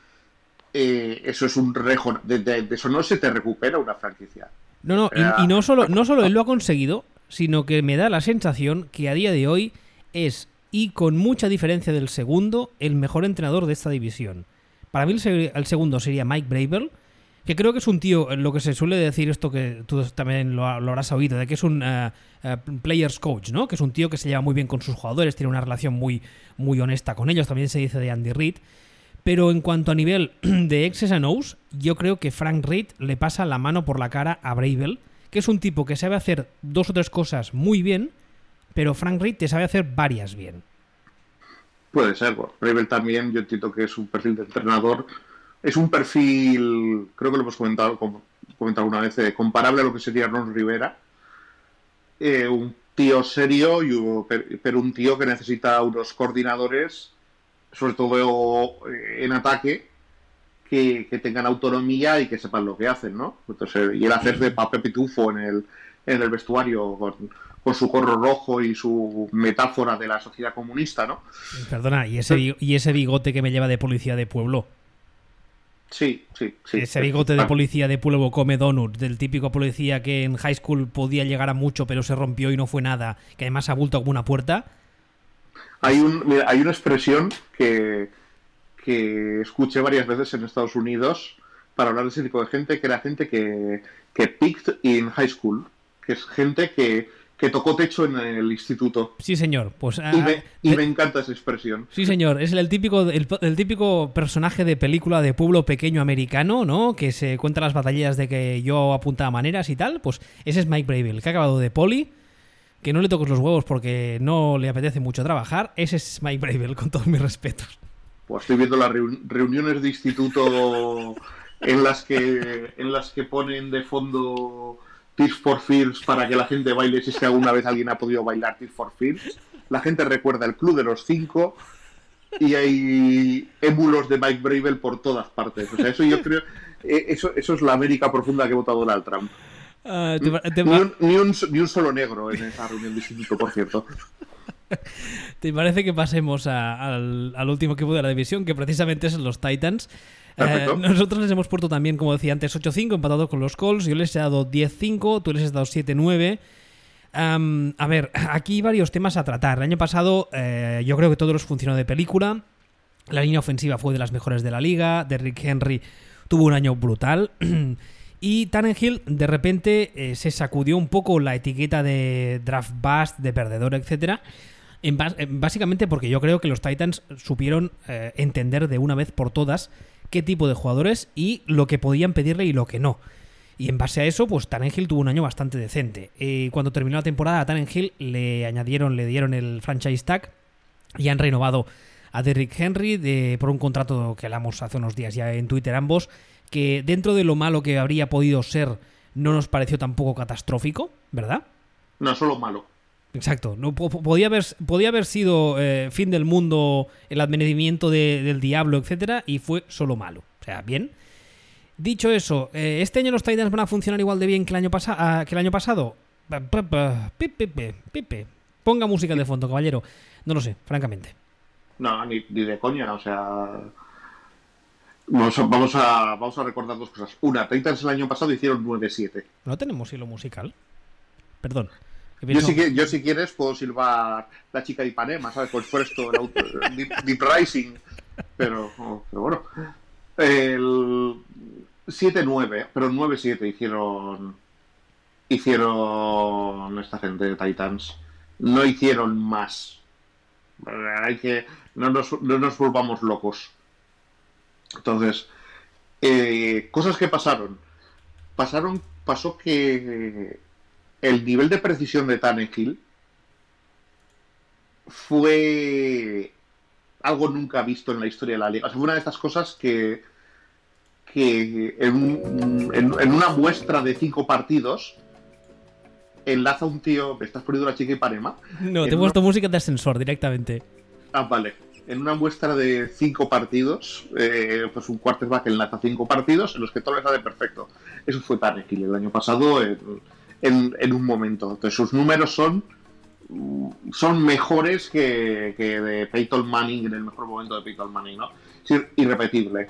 S2: eh, eso es un rejo. De, de, de, eso no se te recupera una franquicia.
S1: No, no, y, y, no, solo, no solo él lo ha conseguido, sino que me da la sensación que a día de hoy es, y con mucha diferencia del segundo, el mejor entrenador de esta división. Para mí el, el segundo sería Mike Bravel, que creo que es un tío, lo que se suele decir esto que tú también lo, lo habrás oído, de que es un uh, players coach, ¿no? Que es un tío que se lleva muy bien con sus jugadores, tiene una relación muy, muy honesta con ellos, también se dice de Andy Reid. Pero en cuanto a nivel de X's and O's, yo creo que Frank Reid le pasa la mano por la cara a Bravel, que es un tipo que sabe hacer dos o tres cosas muy bien, pero Frank Reid te sabe hacer varias bien.
S2: Puede ser, Bravel también, yo entiendo que es un perfil de entrenador es un perfil, creo que lo hemos comentado, comentado una vez, eh, comparable a lo que sería Ron Rivera. Eh, un tío serio, pero un tío que necesita unos coordinadores, sobre todo en ataque, que, tengan autonomía y que sepan lo que hacen, ¿no? Entonces, y el hacer de papel pitufo en el, en el vestuario con, su corro rojo y su metáfora de la sociedad comunista, ¿no?
S1: Perdona, ¿y ese, y ese bigote que me lleva de policía de pueblo?
S2: Sí, sí, sí.
S1: Ese bigote de policía de pueblo come donuts, del típico policía que en high school podía llegar a mucho pero se rompió y no fue nada, que además ha bulto como una puerta.
S2: Hay, un, hay una expresión que, que escuché varias veces en Estados Unidos para hablar de ese tipo de gente, que era gente que, que picked in high school, que es gente que que tocó techo en el instituto.
S1: Sí, señor. Pues,
S2: y, me, ah, encanta esa expresión.
S1: Sí, señor. Es el típico, el, típico personaje de película de pueblo pequeño americano, ¿no? Que se cuenta las batallas de que yo apuntaba maneras y tal. Pues ese es Mike Bravel, que ha acabado de poli, que no le toques los huevos porque no le apetece mucho trabajar. Ese es Mike Bravel, con todos mis respetos.
S2: Pues estoy viendo las reuniones de instituto en las que en las que ponen de fondo Tears for Fears para que la gente baile si es que alguna vez alguien ha podido bailar Tears for Fears. La gente recuerda el Club de los Cinco y hay émulos de Mike Bravel por todas partes. O sea, eso yo creo, eh, eso, eso es la América profunda que ha votado Donald Trump. Ah, ni, un, solo negro en esa reunión de instituto, por cierto.
S1: ¿Te parece que pasemos al, al, último equipo de la división, que precisamente son los Titans? Eh, nosotros les hemos puesto también, como decía antes, 8-5, empatado con los Colts. Yo les he dado 10-5, tú les has dado 7-9. a ver, aquí varios temas a tratar. El año pasado eh, yo creo que todo los funcionó de película. La línea ofensiva fue de las mejores de la liga. Derrick Henry tuvo un año brutal. y Tannenhill de repente eh, se sacudió un poco la etiqueta de draft bust, de perdedor, etcétera. básicamente porque yo creo que los Titans supieron entender de una vez por todas qué tipo de jugadores y lo que podían pedirle y lo que no. Y en base a eso, pues Tannenhill tuvo un año bastante decente. Eh, cuando terminó la temporada, a Tannenhill le añadieron, le dieron el franchise tag y han renovado a Derrick Henry por un contrato que hablamos hace unos días ya en Twitter ambos, que dentro de lo malo que habría podido ser, no nos pareció tampoco catastrófico, ¿verdad?
S2: No, solo malo.
S1: Exacto. No, podía, haber, podía haber sido eh, fin del mundo, el advenimiento del diablo, etcétera, y fue solo malo. O sea, bien. Dicho eso, eh, ¿este año los Titans van a funcionar igual de bien que el año, ah, que el año pasado? Ponga música de fondo, caballero. No lo sé, francamente.
S2: No, ni, de coña, o sea. Vamos a, vamos, a, recordar dos cosas. Una, Titans el año pasado hicieron 9-7.
S1: ¿No tenemos hilo musical? Perdón.
S2: Yo si, yo si, quieres puedo silbar la chica de Ipanema, ¿sabes? Por esto, el Deep, Rising. Pero, pero bueno. El 7-9, pero 9-7 hicieron hicieron esta gente de Titans. No hicieron más. Hay que no nos, no nos volvamos locos. Entonces, eh, cosas que pasaron. Pasaron, pasó que el nivel de precisión de Tannehill fue algo nunca visto en la historia de la liga. O sea, fue una de estas cosas que, que en, una muestra de cinco partidos enlaza un tío. ¿Me estás poniendo la chica y parema?
S1: No, te he puesto música de ascensor directamente.
S2: Ah, vale. En una muestra de cinco partidos, eh, pues un quarterback enlaza cinco partidos en los que todo le sale perfecto. Eso fue Tannehill el año pasado en, un momento. Entonces sus números son son mejores que, de Peyton Manning en el mejor momento de Peyton Manning, ¿no? Es irrepetible.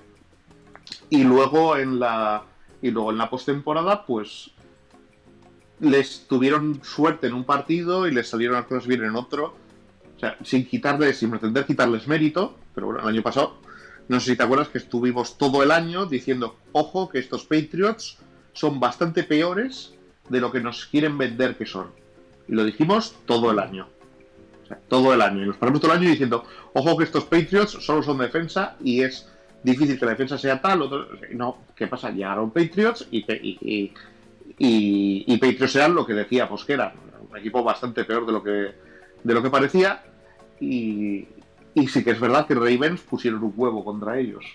S2: Y luego en la y luego en la postemporada, pues les tuvieron suerte en un partido y les salieron las cosas bien en otro. O sea, sin quitarles, sin pretender quitarles mérito, pero bueno, el año pasado, no sé si te acuerdas que estuvimos todo el año diciendo, ojo, que estos Patriots son bastante peores de lo que nos quieren vender que son. Y lo dijimos todo el año. O sea, todo el año. Y nos paramos todo el año diciendo, ojo que estos Patriots solo son defensa y es difícil que la defensa sea tal. Otro... No, ¿qué pasa? Llegaron Patriots y, y, y, y, Patriots sean lo que decíamos que eran. Un equipo bastante peor de lo que, de lo que parecía. Y, y sí que es verdad que Ravens pusieron un huevo contra ellos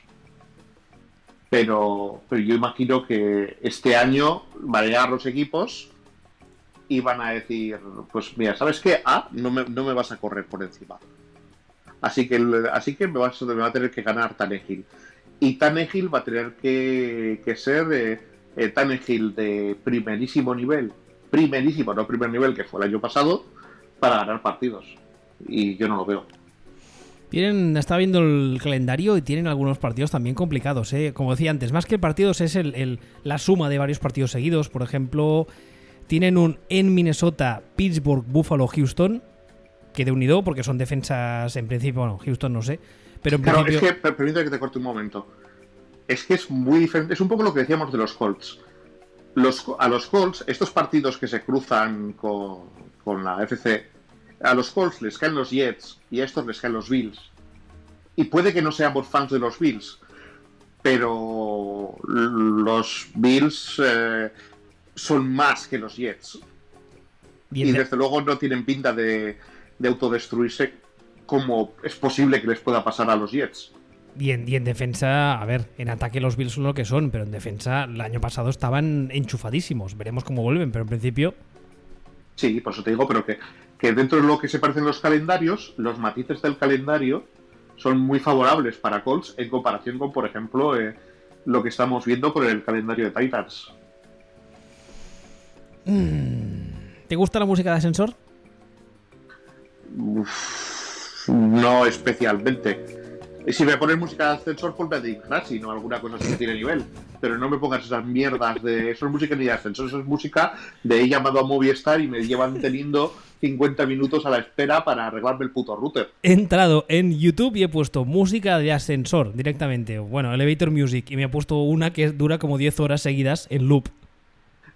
S2: pero, pero yo imagino que este año van a llegar los equipos y van a decir, pues mira, ¿sabes qué? Ah, no me, no me vas a correr por encima. Así que, así que me, vas, va a tener que ganar Tanegil. Y Tanegil va a tener que, que ser eh, eh, Tanegil de primerísimo nivel, primerísimo, no primer nivel, que fue el año pasado, para ganar partidos. Y yo no lo veo.
S1: Tienen, está viendo el calendario y tienen algunos partidos también complicados. ¿eh? Como decía antes, más que partidos es el, el, la suma de varios partidos seguidos. Por ejemplo, tienen un en Minnesota, Pittsburgh, Buffalo, Houston, que de unido, porque son defensas en principio, bueno, Houston no sé. Pero en
S2: claro,
S1: principio...
S2: es que, permítame que te corte un momento. Es que es muy diferente, es un poco lo que decíamos de los Colts. Los, a los Colts, estos partidos que se cruzan con, con la FC, a los Colts les caen los Jets y a estos les caen los Bills. Y puede que no seamos fans de los Bills, pero los Bills eh, son más que los Jets.
S1: Bien,
S2: y desde luego no tienen pinta de, de, autodestruirse como es posible que les pueda pasar a los Jets.
S1: Bien, y en defensa, a ver, en ataque los Bills son lo que son, pero en defensa el año pasado estaban enchufadísimos. Veremos cómo vuelven, pero en principio.
S2: Sí, por eso te digo, pero que, que dentro de lo que se parecen los calendarios, los matices del calendario son muy favorables para Colts en comparación con, por ejemplo, eh, lo que estamos viendo por el calendario de Titans.
S1: ¿Te gusta la música de ascensor?
S2: Uf, no especialmente. Si me pones música de ascensor, pues me dignas, si no alguna cosa que tiene nivel. Pero no me pongas esas mierdas de. Eso es música ni de ascensor, eso es música de he llamado a Movistar y me llevan teniendo 50 minutos a la espera para arreglarme el puto router.
S1: He entrado en YouTube y he puesto música de ascensor directamente. Bueno, Elevator Music. Y me ha puesto una que dura como 10 horas seguidas en loop.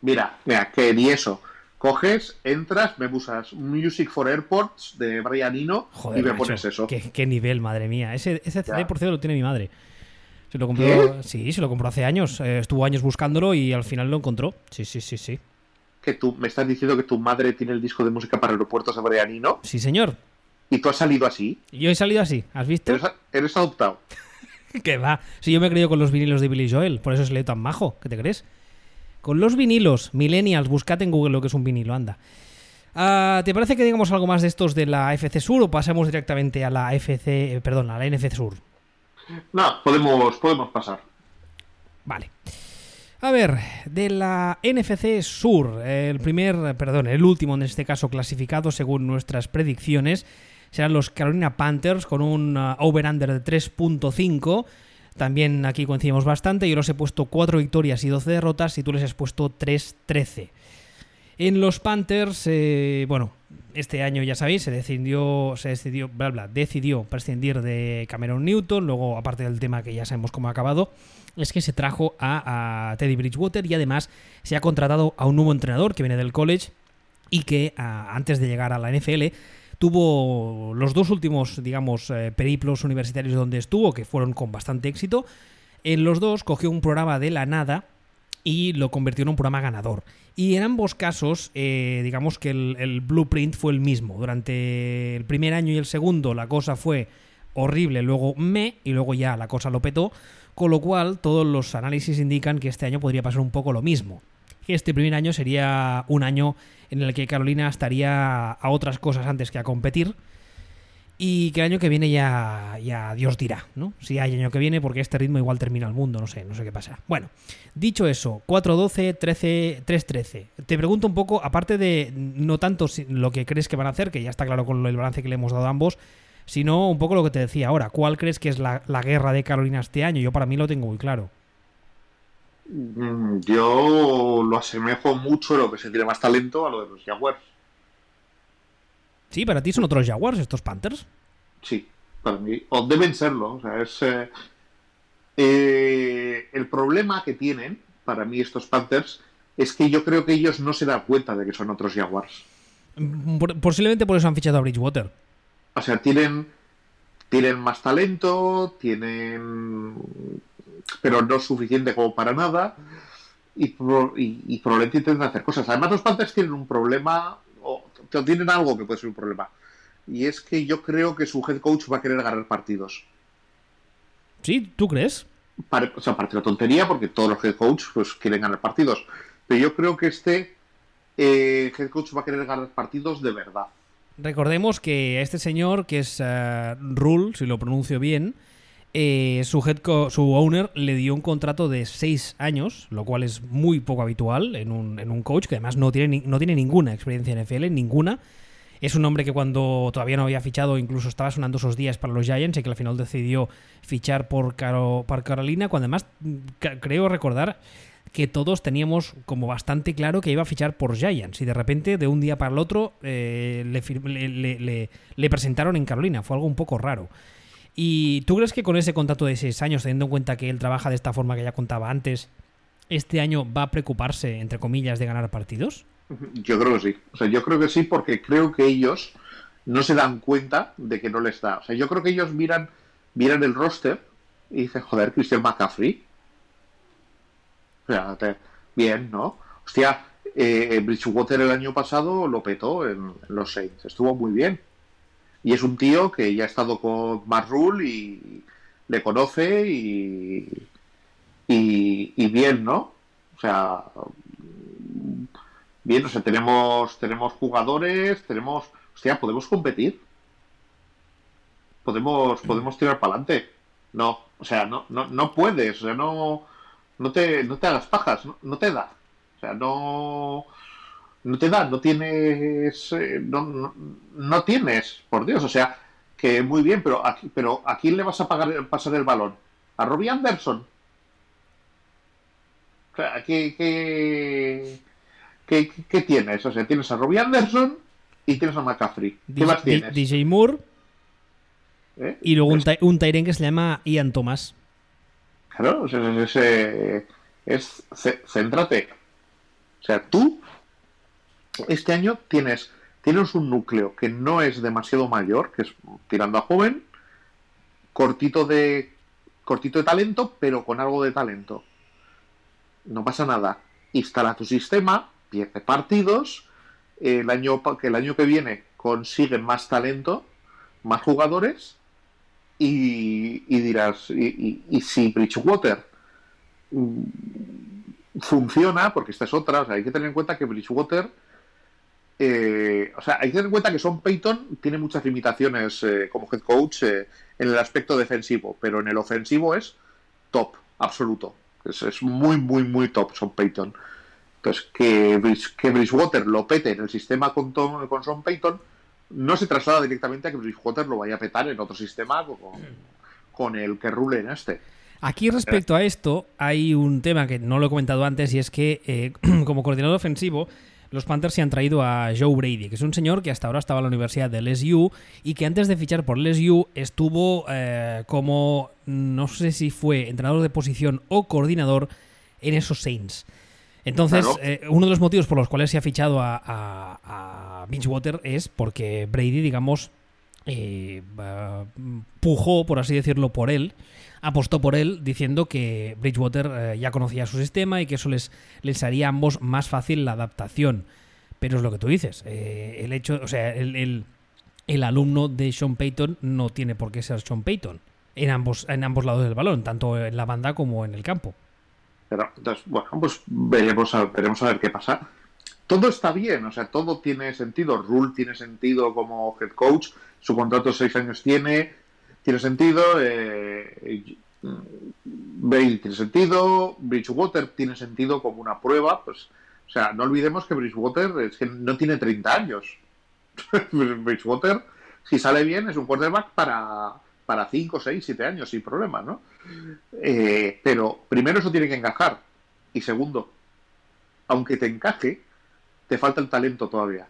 S2: Mira, mira, que ni eso. Coges, entras, me buscas Music for Airports de Brian Eno
S1: Joder,
S2: y me
S1: macho,
S2: pones eso.
S1: Qué, qué, nivel, madre mía. Ese, ese CD, por cierto, lo tiene mi madre. Se lo compró,
S2: ¿Qué?
S1: sí, se lo compró hace años. Eh, estuvo años buscándolo y al final lo encontró. Sí, sí, sí, sí.
S2: Que tú me estás diciendo que tu madre tiene el disco de música para aeropuertos Eno
S1: Sí, señor.
S2: y tú has salido así.
S1: Yo he salido así, ¿has visto?
S2: Eres, eres adoptado.
S1: que va. Si yo me he creído con los vinilos de Billy Joel, por eso es leo tan majo, ¿qué te crees? Con los vinilos, millennials, buscad en Google lo que es un vinilo, anda. Ah, ¿Te parece que digamos algo más de estos de la FC Sur o pasemos directamente a la FC, eh, perdón, a la NFC Sur?
S2: No, podemos, podemos pasar.
S1: Vale. A ver, de la NFC Sur, el primer, perdón, el último en este caso clasificado según nuestras predicciones serán los Carolina Panthers con un uh, over-under de 3.5. También aquí coincidimos bastante. Yo los he puesto 4 victorias y 12 derrotas y tú les has puesto 3-13. En los Panthers, eh, bueno, este año ya sabéis, se decidió, se decidió, bla, bla, decidió prescindir de Cameron Newton. Luego, aparte del tema que ya sabemos cómo ha acabado, es que se trajo a, Teddy Bridgewater y además se ha contratado a un nuevo entrenador que viene del college y que antes de llegar a la NFL tuvo los dos últimos, digamos, eh, periplos universitarios donde estuvo, que fueron con bastante éxito. En los dos cogió un programa de la nada y lo convirtió en un programa ganador. Y en ambos casos, eh, digamos que el, el, blueprint fue el mismo. Durante el primer año y el segundo la cosa fue horrible, luego me, y luego ya la cosa lo petó. Con lo cual, todos los análisis indican que este año podría pasar un poco lo mismo. Este primer año sería un año en el que Carolina estaría a otras cosas antes que a competir. Y que el año que viene ya, ya Dios dirá, ¿no? Si hay año que viene, porque este ritmo igual termina el mundo, no sé, no sé qué pasa. Bueno, dicho eso, 4-12, 13, 3-13. Te pregunto un poco, aparte de no tanto lo que crees que van a hacer, que ya está claro con el balance que le hemos dado a ambos, sino un poco lo que te decía ahora. ¿Cuál crees que es la, la guerra de Carolina este año? Yo para mí lo tengo muy claro.
S2: Mm, Yo lo asemejo mucho lo que se tiene más talento a lo de los Jaguars.
S1: Sí, para ti son otros Jaguars estos Panthers.
S2: Sí, para mí. O deben serlo. O sea, es. Eh, eh, el problema que tienen, para mí, estos Panthers, es que yo creo que ellos no se dan cuenta de que son otros Jaguars.
S1: Por, posiblemente por eso han fichado a Bridgewater.
S2: O sea, tienen. Tienen más talento, tienen. Pero no suficiente como para nada. Y, y, y probablemente intenten hacer cosas. Además, los Panthers tienen un problema. O tienen algo que puede ser un problema. Y es que yo creo que su head coach va a querer ganar partidos.
S1: ¿Sí? ¿Tú crees?
S2: O sea, parece una tontería porque todos los head coach pues, quieren ganar partidos. Pero yo creo que este eh, head coach va a querer ganar partidos de verdad.
S1: Recordemos que este señor, que es uh, Rule, si lo pronuncio bien, eh, su, head su owner le dio un contrato de 6 años, lo cual es muy poco habitual en un, en un coach que además no tiene, no tiene ninguna experiencia en NFL, ninguna. Es un hombre que cuando todavía no había fichado, incluso estaba sonando esos días para los Giants y que al final decidió fichar por, Caro, por Carolina, cuando además creo recordar que todos teníamos como bastante claro que iba a fichar por Giants y de repente de un día para el otro eh, le, presentaron en Carolina. Fue algo un poco raro. ¿Y tú crees que con ese contrato de seis años, teniendo en cuenta que él trabaja de esta forma que ya contaba antes, este año va a preocuparse, entre comillas, de ganar partidos?
S2: Yo creo que sí. O sea, yo creo que sí porque creo que ellos no se dan cuenta de que no les da. O sea, yo creo que ellos miran, miran el roster y dicen, joder, Christian McCaffrey. Bien, ¿no? Hostia, eh, Bridgewater el año pasado lo petó en, los Saints. Estuvo muy bien. Y es un tío que ya ha estado con Matt Rule y le conoce y, y, bien, ¿no? O sea, bien, o sea, tenemos, tenemos jugadores, tenemos, hostia, podemos competir. Podemos, podemos tirar para adelante. No, o sea, no, no, no puedes, o sea, no, no te, no te hagas pajas, no, no te da. O sea, no, no te da, no tienes, eh, no, no, tienes, por Dios, o sea, que muy bien, pero aquí, pero ¿a quién le vas a pagar, pasar el balón? ¿A Robbie Anderson? ¿Qué, qué, qué, qué tienes? O sea, tienes a Robbie Anderson y tienes a McCaffrey. ¿Qué más tienes?
S1: DJ Moore. ¿Eh? Y luego un, un Tyren que se llama Ian Thomas.
S2: Claro, es, es, es, céntrate. O sea, tú este año tienes, tienes un núcleo que no es demasiado mayor, que es tirando a joven, cortito de, cortito de talento, pero con algo de talento. No pasa nada. Instala tu sistema, pierde partidos, el año, que el año que viene consiguen más talento, más jugadores, y, dirás, y, y, si Bridgewater mm, funciona, porque esta es otra, o sea, hay que tener en cuenta que Bridgewater eh, o sea, hay que tener en cuenta que Son Payton tiene muchas limitaciones eh, como head coach eh, en el aspecto defensivo, pero en el ofensivo es top, absoluto. Es, muy, muy, muy top Son Payton. Entonces, que, que Bridgewater lo pete en el sistema con, con Son Payton no se traslada directamente a que Bridgewater lo vaya a petar en otro sistema con, con el que rule en este.
S1: Aquí respecto a esto hay un tema que no lo he comentado antes y es que como coordinador ofensivo los Panthers se han traído a Joe Brady, que es un señor que hasta ahora estaba en la Universidad de LSU y que antes de fichar por LSU estuvo eh, como, no sé si fue entrenador de posición o coordinador en esos Saints. Entonces, eh, uno de los motivos por los cuales se ha fichado a, a, Water es porque Brady, digamos, eh, pujó, por así decirlo, por él apostó por él diciendo que Bridgewater eh, ya conocía su sistema y que eso les, les haría a ambos más fácil la adaptación. Pero es lo que tú dices. Eh, el hecho, o sea, el, el, alumno de Sean Payton no tiene por qué ser Sean Payton en ambos, en ambos lados del balón, tanto en la banda como en el campo.
S2: Entonces, bueno, pues veremos a, veremos a ver qué pasa. Todo está bien, o sea, todo tiene sentido. Rule tiene sentido como head coach, su contrato de seis años tiene, tiene sentido. Eh, Brady tiene sentido. Bridgewater tiene sentido como una prueba. Pues, o sea, no olvidemos que Bridgewater es que no tiene 30 años. Bridgewater, si sale bien, es un quarterback para, para 5, 6, 7 años sin problema, ¿no? Eh, pero primero eso tiene que encajar. Y segundo, aunque te encaje, te falta el talento todavía.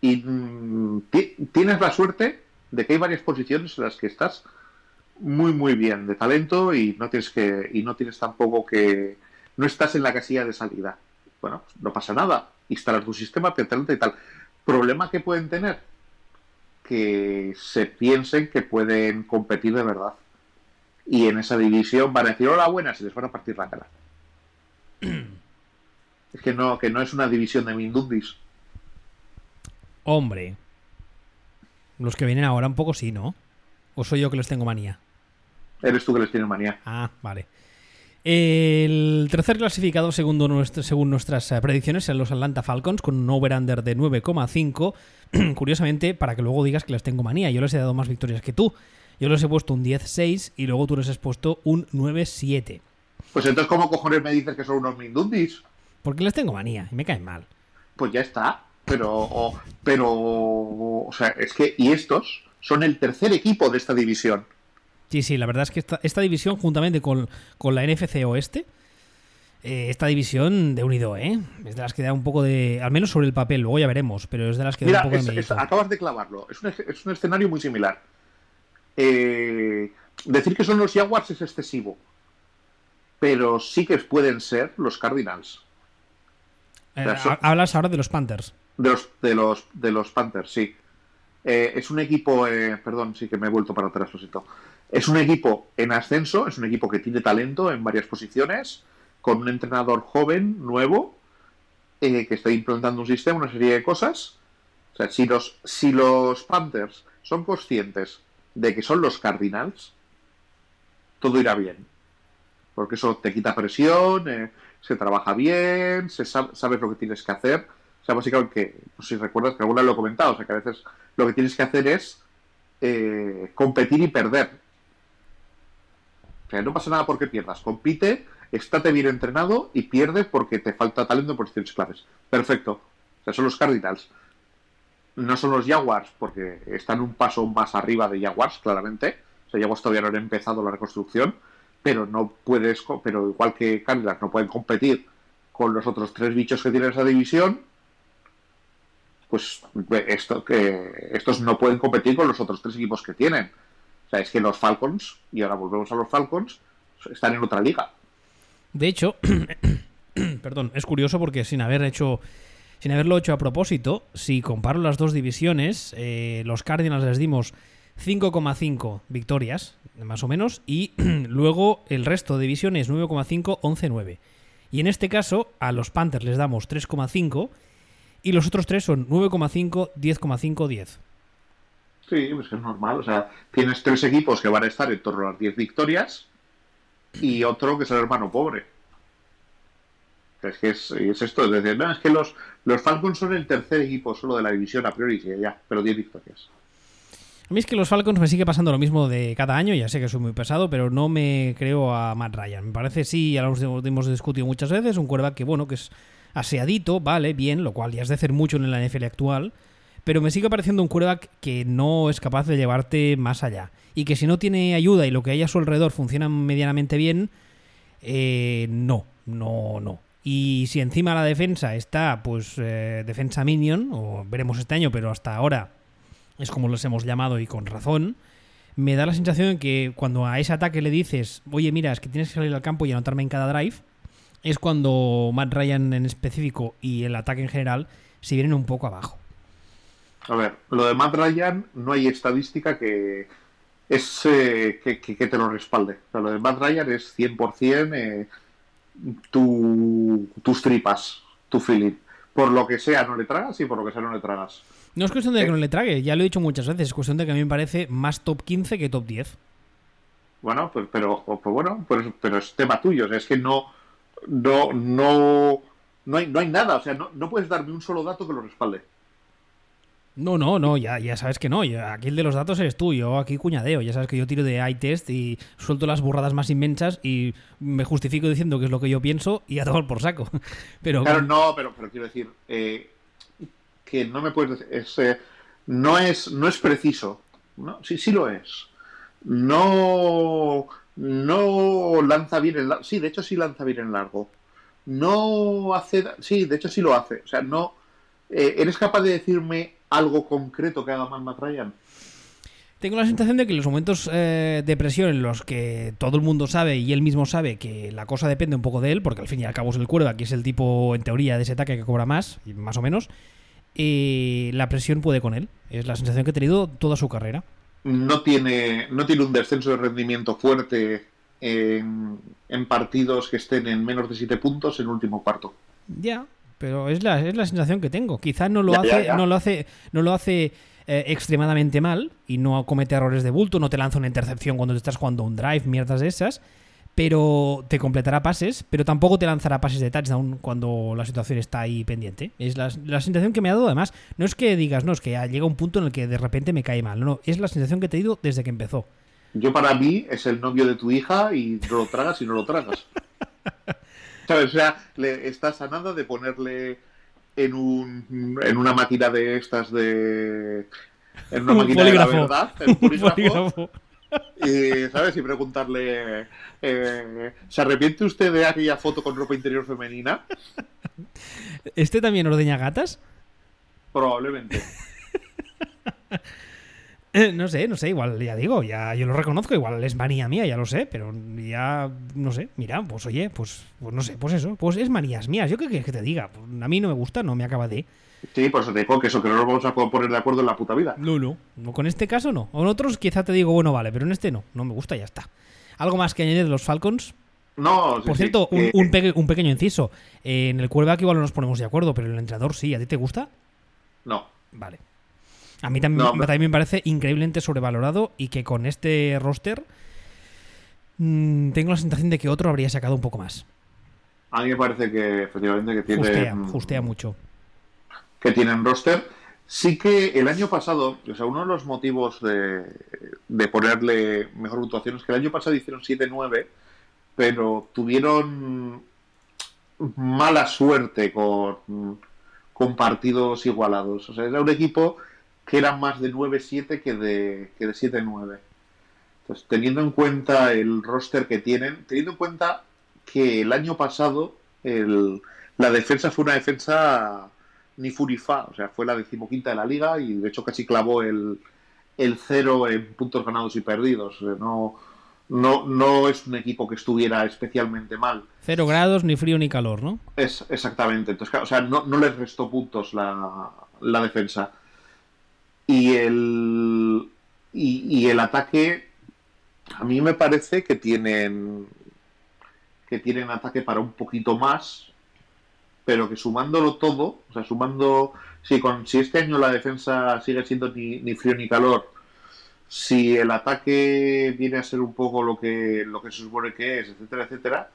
S2: Y mm, tienes la suerte de que hay varias posiciones en las que estás muy muy bien de talento y no tienes que y no tienes tampoco que no estás en la casilla de salida. Bueno, no pasa nada. Instalar tu sistema, te talento y tal. Problema que pueden tener que se piensen que pueden competir de verdad. Y en esa división van a decir hola buenas y les van a partir la cara. es que no, que no es una división de Mindundis.
S1: Hombre, los que vienen ahora un poco sí, ¿no? ¿O soy yo que les tengo manía?
S2: Eres tú que les tienes manía.
S1: Ah, vale. El tercer clasificado, segundo nuestro, según nuestras eh, predicciones, son los Atlanta Falcons con un over-under de 9,5. Curiosamente, para que luego digas que les tengo manía, yo les he dado más victorias que tú. Yo les he puesto un 10-6 y luego tú les has puesto un 9-7.
S2: Pues entonces, ¿cómo cojones me dices que son unos mindundis?
S1: Porque les tengo manía y me caen mal.
S2: Pues ya está. Pero, pero, o sea, es que, y estos son el tercer equipo de esta división.
S1: Sí, sí, la verdad es que esta, esta división, juntamente con, con la NFC Oeste, eh, esta división de unido, ¿eh? Es de las que da un poco de. Al menos sobre el papel, luego ya veremos, pero es de las que
S2: Mira,
S1: da un poco
S2: es-
S1: de
S2: es- acabas de clavarlo. Es un, es un escenario muy similar. Eh, decir que son los Jaguars es excesivo. Pero sí que pueden ser los Cardinals.
S1: Eh,
S2: o sea, son-
S1: ha- hablas ahora de los Panthers.
S2: De los, de los, de los Panthers, sí. Eh, es un equipo, perdón, sí que me he vuelto para atrás, lo siento. Es un equipo en ascenso, es un equipo que tiene talento en varias posiciones, con un entrenador joven, nuevo, que está implantando un sistema, una serie de cosas. O sea, si los, si los Panthers son conscientes de que son los Cardinals, todo irá bien. Porque eso te quita presión, eh, se trabaja bien, se sab- sabes lo que tienes que hacer. O sea, básicamente, no sé si recuerdas que alguna vez lo he comentado, o sea, que a veces lo que tienes que hacer es eh, competir y perder. O sea, no pasa nada porque pierdas. Compite, estate bien entrenado y pierde porque te falta talento en posiciones claves. Perfecto. O sea, son los Cardinals. No son los Jaguars porque están un paso más arriba de Jaguars, claramente. O sea, Jaguars todavía no han empezado la reconstrucción, pero no puedes, pero igual que Cardinals no pueden competir con los otros tres bichos que tiene esa división, pues esto, que estos no pueden competir con los otros tres equipos que tienen. O sea, es que los Falcons, y ahora volvemos a los Falcons, están en otra liga.
S1: De hecho, perdón, es curioso porque sin haber hecho. Sin haberlo hecho a propósito, si comparo las dos divisiones, eh, los Cardinals les dimos 5,5 victorias, más o menos, y luego el resto de divisiones 9,5, 11,9. Y en este caso, a los Panthers les damos 3,5 y los otros tres son 9,5, 10,5, 10.
S2: Sí, pues es normal. O sea, tienes tres equipos que van a estar en torno a las 10 victorias y otro que es el hermano pobre. Es que es, es esto, es decir, no, es que los, los Falcons son el tercer equipo solo de la división a priori, ya, pero 10 victorias.
S1: A mí es que los Falcons me sigue pasando lo mismo de cada año, ya sé que soy muy pesado, pero no me creo a Matt Ryan. Me parece, sí, ya lo hemos- hemos discutido muchas veces, un quarterback que, bueno, que es aseadito, vale, bien, lo cual ya es de hacer mucho en la NFL actual, pero me sigue pareciendo un quarterback que no es capaz de llevarte más allá. Y que si no tiene ayuda y lo que hay a su alrededor funciona medianamente bien, eh, no, no, no. Y si encima la defensa está, pues, eh, defensa minion, o veremos este año, pero hasta ahora es como los hemos llamado y con razón, me da la sensación de que cuando a ese ataque le dices, oye, mira, es que tienes que salir al campo y anotarme en cada drive, es cuando Matt Ryan en específico y el ataque en general se vienen un poco abajo.
S2: A ver, lo de Matt Ryan no hay estadística que es eh, que, que- te lo respalde. O lo de Matt Ryan es 100% eh, tu, tus tripas, tu feeling. Por lo que sea no le tragas y por lo que sea no le tragas.
S1: No es cuestión de que no le trague, ya lo he dicho muchas veces, es cuestión de que a mí me parece más top 15 que top 10.
S2: Bueno, pues, pero pues bueno, pues, pero es tema tuyo. O sea, es que no, no, no, no hay, no hay nada. O sea, no, no puedes darme un solo dato que lo respalde.
S1: No, no, no, ya, ya sabes que no. yo- aquí el de los datos eres tú, yo aquí cuñadeo. Ya sabes que yo tiro de iTest y suelto las burradas más inmensas y me justifico diciendo que es lo que yo pienso y a tomar por saco. Pero
S2: Claro, no, pero, pero quiero decir eh, que no me puedes decir, es, eh, no es, no es preciso. ¿no? Sí, sí lo es. No, no lanza bien en largo. Sí, de hecho sí lanza bien en largo. No hace, sí, de hecho sí lo hace. O sea, no. eh, ¿Eres capaz de decirme algo concreto que haga mal Matt Ryan?
S1: Tengo la sensación de que en los momentos eh, de presión en los que todo el mundo sabe y él mismo sabe que la cosa depende un poco de él, porque al fin y al cabo es el cuerda, que es el tipo, en teoría, de ese ataque que cobra más, más o menos, eh, la presión puede con él. Es la sensación que he tenido toda su carrera.
S2: no tiene, no tiene un descenso de rendimiento fuerte en, en partidos que estén en menos de 7 puntos en último cuarto.
S1: Ya, pero es la, es la sensación que tengo. Quizás no lo
S2: Ya,
S1: hace,
S2: ya, ya.
S1: no lo hace, no lo hace eh, extremadamente mal y no comete errores de bulto, no te lanza una intercepción cuando te estás jugando un drive, mierdas de esas. pero te completará pases, pero tampoco te lanzará pases de touchdown cuando la situación está ahí pendiente. Es la, la sensación que me ha dado, además, no es que digas, no, es que llega un punto en el que de repente me cae mal, no, no, es la sensación que he tenido desde que empezó.
S2: Yo para mí es el novio de tu hija y no lo tragas y no lo tragas. ¿Sabes? O sea, le estás a nada de ponerle en, un, en una máquina de estas de... En una
S1: Un
S2: máquina de la
S1: polígrafo.
S2: verdad, polígrafo,
S1: polígrafo.
S2: y, ¿sabes? Y preguntarle, eh, ¿se arrepiente usted de aquella foto con ropa interior femenina?
S1: ¿Este también ordeña gatas?
S2: Probablemente.
S1: Eh, No sé, no sé, igual ya digo, ya yo lo reconozco, igual es manía mía, ya lo sé, pero ya no sé, mira, pues oye, pues, pues no sé, pues eso, pues es manías mías, yo qué quieres que te diga, Pues a mí no me gusta, no me acaba de.
S2: Sí, por eso te digo que eso, que no nos vamos a poner de acuerdo en la puta vida.
S1: No, no, no, con este caso no, o en otros quizá te digo, bueno, vale, pero en este no, no me gusta, ya está. Algo más que añadir de los Falcons.
S2: No, sí,
S1: Por
S2: sí,
S1: cierto, un, un peque- un pequeño inciso. Eh, en el quarterback igual no nos ponemos de acuerdo, pero en el entrenador sí. ¿A ti te gusta?
S2: No.
S1: Vale. A mí también,
S2: No, me-
S1: también me parece increíblemente sobrevalorado y que con este roster mm, tengo la sensación de que otro habría sacado un poco más.
S2: A mí me parece que efectivamente que tiene...
S1: Justea, justea mucho.
S2: que tienen roster. Sí que el año pasado, o sea, uno de los motivos de, de ponerle mejor puntuación es que el año pasado hicieron 7-9, pero tuvieron mala suerte con, con partidos igualados. O sea, era un equipo que era más de 9-7 que de, que de 7-9. Entonces, teniendo en cuenta el roster que tienen, teniendo en cuenta que el año pasado el, la defensa fue una defensa ni furifa, o sea, fue la decimoquinta de la liga y de hecho casi clavó el, el cero en puntos ganados y perdidos. O sea, no, no, no es un equipo que estuviera especialmente mal.
S1: Cero grados, ni frío ni calor, ¿no?
S2: Es exactamente. Entonces, claro, o sea, no, no les restó puntos la, la defensa. Y el y, el ataque a mí me parece que tienen que tienen ataque para un poquito más, pero que sumándolo todo, o sea, sumando si con si este año la defensa sigue siendo ni, ni frío ni calor, si el ataque viene a ser un poco lo que lo que se supone que es, etcétera, etcétera,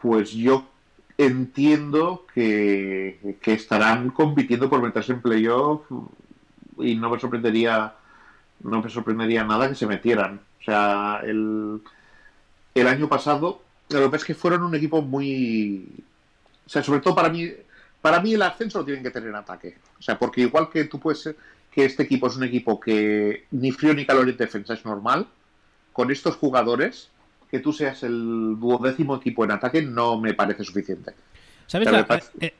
S2: pues yo entiendo que, que estarán compitiendo por meterse en playoff y no me sorprendería no me sorprendería nada que se metieran. O sea, el, el año pasado, lo que es que fueron un equipo muy... O sea, sobre todo para mí, para mí el ascenso lo tienen que tener en ataque. O sea, porque igual que tú puedes ser, que este equipo es un equipo que ni frío ni calor en defensa es normal, con estos jugadores, que tú seas el duodécimo equipo en ataque no me parece suficiente.
S1: ¿Sabes? La-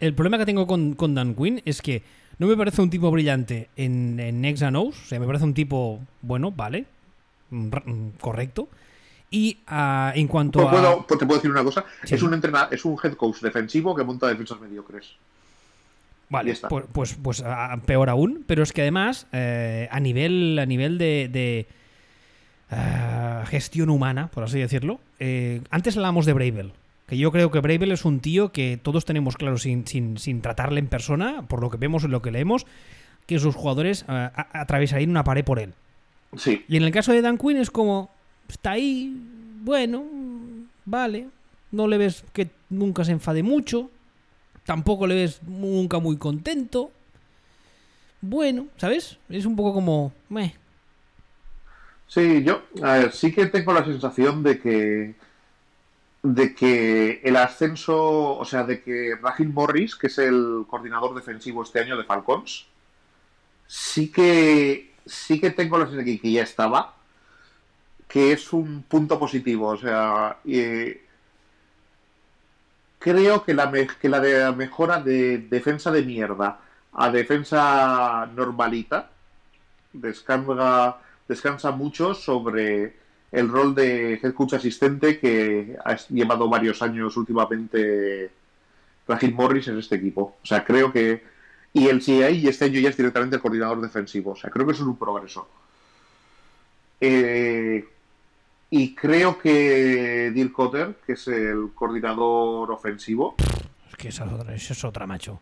S1: el problema que tengo con, con Dan Quinn es que no me parece un tipo brillante en, en and O's. O sea, me parece un tipo, bueno, vale, mm, mm, correcto. Y ah, en cuanto
S2: ¿Puedo-
S1: a.
S2: pues te puedo decir una cosa?
S1: Sí.
S2: Es un entrena- es un head coach defensivo que monta defensas mediocres.
S1: Vale, pues, pues, pues, ah, peor aún. Pero es que además, eh, a nivel, a nivel de, de, ah, gestión humana, por así decirlo, eh, antes hablábamos de Bravel. Que yo creo que Bravel es un tío que todos tenemos claro sin, sin, sin tratarle en persona, por lo que vemos y lo que leemos, que sus jugadores a- atravesarían una pared por él.
S2: Sí,
S1: Y en el caso de Dan Quinn es como, está ahí, bueno, vale, no le ves que nunca se enfade mucho, tampoco le ves nunca muy contento. Bueno, ¿sabes? Es un poco como, meh.
S2: sí, yo a ver, sí que tengo la sensación de que de que el ascenso, o sea, de que Rahim Morris, que es el coordinador defensivo este año de Falcons, sí que sí que tengo la sensación que, ya estaba, que es un punto positivo, o sea, creo que la, que la mejora de defensa de mierda a defensa normalita descansa, descansa mucho sobre el rol de head coach asistente que ha llevado varios años últimamente Rahim Morris en este equipo. O sea, creo que. Y el CI y este año ya es directamente el coordinador defensivo. O sea, creo que eso es un progreso. Eh, y creo que Dirk Cotter, que es el coordinador ofensivo,
S1: Es que esa es otra, esa es otra macho.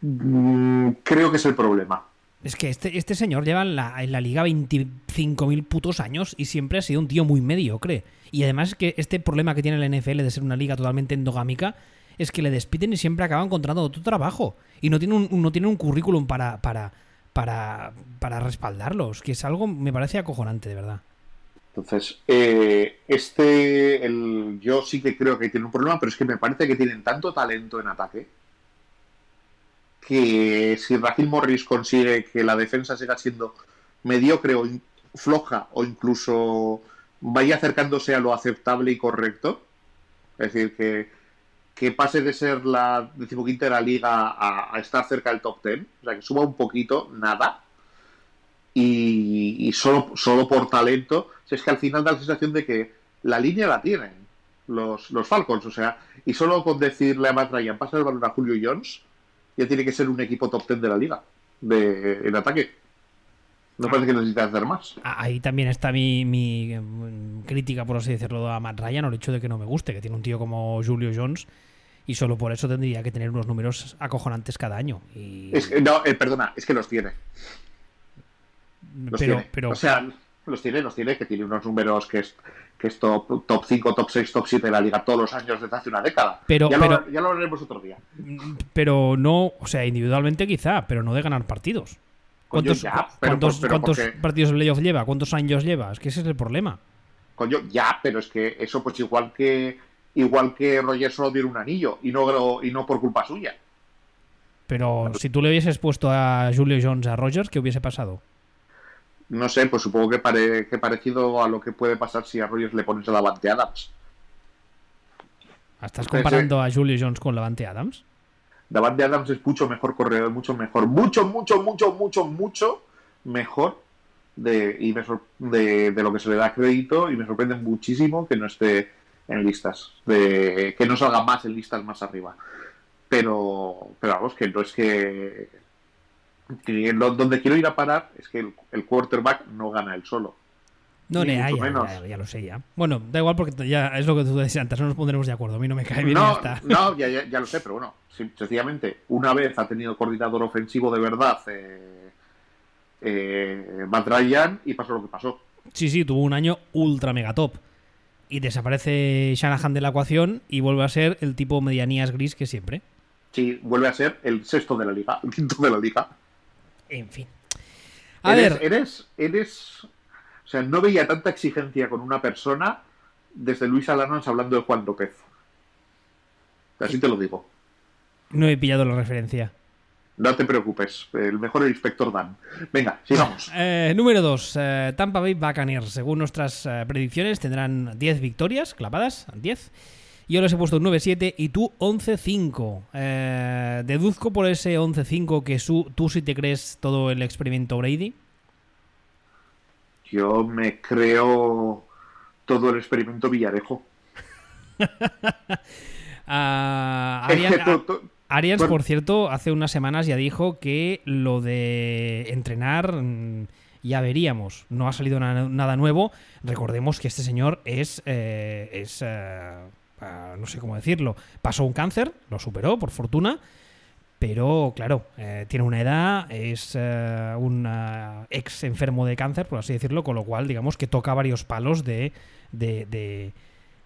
S2: mm, creo que es el problema.
S1: Es que este, este señor lleva en la, en la liga 25.000 putos años y siempre ha sido un tío muy mediocre. Y además que este problema que tiene la NFL de ser una liga totalmente endogámica es que le despiden y siempre acaba encontrando otro trabajo. Y no tiene un, no tiene un currículum para, para, para, para respaldarlos, que es algo, me parece acojonante, de verdad.
S2: Entonces, eh, este, el, yo sí que creo que tiene un problema, pero es que me parece que tienen tanto talento en ataque que si Raheem Morris consigue que la defensa siga siendo mediocre o floja o incluso vaya acercándose a lo aceptable y correcto, es decir, que, que pase de ser la decimoquinta de la liga a, estar cerca del top ten, o sea, que suba un poquito, nada, y, solo, solo por talento, si es que al final da la sensación de que la línea la tienen los, los Falcons, o sea, y solo con decirle a Matt Ryan, pasa el balón a Julio Jones, ya tiene que ser un equipo top ten de la liga, de, en ataque. No parece que necesite hacer más.
S1: Ah, Ahí también está mi, mi, mm, crítica, por así decirlo, a Matt Ryan, o el hecho de que no me guste, que tiene un tío como Julio Jones y solo por eso tendría que tener unos números acojonantes cada año. Y...
S2: Es que- no, eh, perdona, es que los tiene. Los
S1: pero,
S2: tiene.
S1: pero
S2: O sea, los tiene, los tiene, que tiene unos números que es, que es top, top 5, top 6, top 7 de la liga todos los años desde hace una década.
S1: Pero-
S2: ya,
S1: pero-
S2: lo, ya lo hablaremos otro día.
S1: pero no, o sea, individualmente quizá, pero no de ganar partidos. ¿Cuántos,
S2: ya,
S1: cu-
S2: pero
S1: cuántos-
S2: por- pero
S1: cuántos
S2: porque-
S1: partidos de playoff lleva? ¿Cuántos años lleva? Es que ese es el problema.
S2: Coño, ya, pero es que eso pues igual que igual que Roger solo tiene un anillo y no, y no por culpa suya.
S1: Pero si tú le hubieses puesto a Julio Jones a Rogers, ¿qué hubiese pasado?
S2: No sé, pues supongo que, pare- que parecido a lo que puede pasar si a Rogers le pones a Davante Adams.
S1: ¿Estás comparando a Julio Jones con Lavante Adams?
S2: Davante Adams es mucho mejor corredor, mucho mejor, mucho, mucho, mucho, mucho, mucho mejor de, y me de, de lo que se le da crédito y me sorprende muchísimo que no esté en listas, de, que no salga más en listas más arriba. Pero, pero vamos, que no es que, donde quiero ir a parar es que el, el quarterback no gana él solo.
S1: No, ah,
S2: mucho
S1: ya,
S2: menos.
S1: ya- ya lo sé ya. Bueno, da igual porque ya es lo que tú decías antes, no nos pondremos de acuerdo. A mí no me cae bien y ya
S2: No, no ya, ya- lo sé, pero bueno, sencillamente, una vez ha tenido coordinador ofensivo de verdad eh, eh, Matt Ryan y pasó lo que pasó.
S1: Sí, sí, tuvo un año ultra mega top. Y desaparece Shanahan de la ecuación y vuelve a ser el tipo medianías gris que siempre.
S2: Sí, vuelve a ser el sexto de la liga, el quinto de la liga.
S1: En fin. A
S2: eres,
S1: ver,
S2: eres, eres, o sea, no veía tanta exigencia con una persona desde Luis Alanons hablando de Juan López. Así te lo digo.
S1: no he pillado la referencia.
S2: No te preocupes, el mejor el inspector Dan. Venga, sigamos.
S1: Eh, número 2. Tampa Bay Buccaneers. Según nuestras eh, predicciones, tendrán 10 victorias clavadas. 10. Yo les he puesto un 9-7 y tú 11-5. Eh, deduzco por ese 11-5 que su- tú sí te crees todo el experimento Brady.
S2: Yo me creo todo el experimento Villarejo. Tú-
S1: Arians, por cierto, hace unas semanas ya dijo que lo de entrenar mm, ya veríamos. No ha salido na- nada nuevo. Recordemos que este señor es. eh, es eh, no sé cómo decirlo. Pasó un cáncer, lo superó, por fortuna. Pero, claro, eh, tiene una edad, es eh, un ah, ex enfermo de cáncer, por así decirlo, con lo cual, digamos que toca varios palos de. de, de-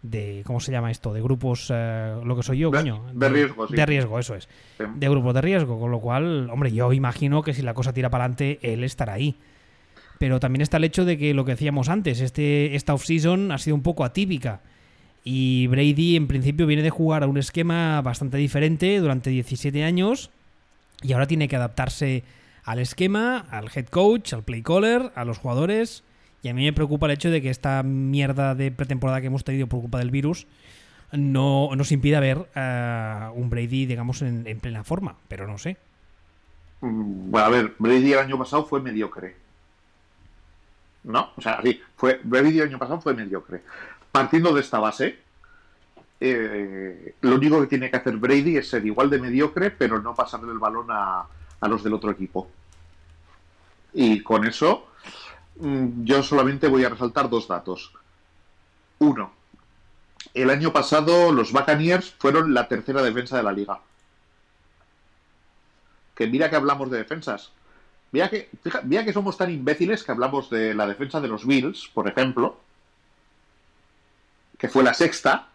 S1: de- ¿Cómo se llama esto? De grupos. eh, lo que soy yo,
S2: De- riesgo, sí.
S1: De riesgo, eso es
S2: Sí.
S1: de grupos de riesgo, con lo cual, hombre, yo imagino que si la cosa tira para adelante, él estará ahí. Pero también está el hecho de que lo que decíamos antes, este, esta off-season ha sido un poco atípica. Y Brady, en principio, viene de jugar a un esquema bastante diferente durante 17 años. Y ahora tiene que adaptarse al esquema, al head coach, al play caller, a los jugadores. Y a mí me preocupa el hecho de que esta mierda de pretemporada que hemos tenido por culpa del virus no nos impida ver a un Brady, digamos, en, en plena forma. Pero no sé.
S2: Mm, Bueno, a ver, Brady el año pasado fue mediocre. ¿No? O sea, sí, fue, Brady el año pasado fue mediocre. Partiendo de esta base, eh, lo único que tiene que hacer Brady es ser igual de mediocre, pero no pasarle el balón a, a los del otro equipo. Y con eso, mm, yo solamente voy a resaltar dos datos. Uno, el año pasado los Buccaneers fueron la tercera defensa de la liga. Que mira que hablamos de defensas, Mira que, mira que somos tan imbéciles que hablamos de la defensa de los Bills, por ejemplo, que fue la sexta,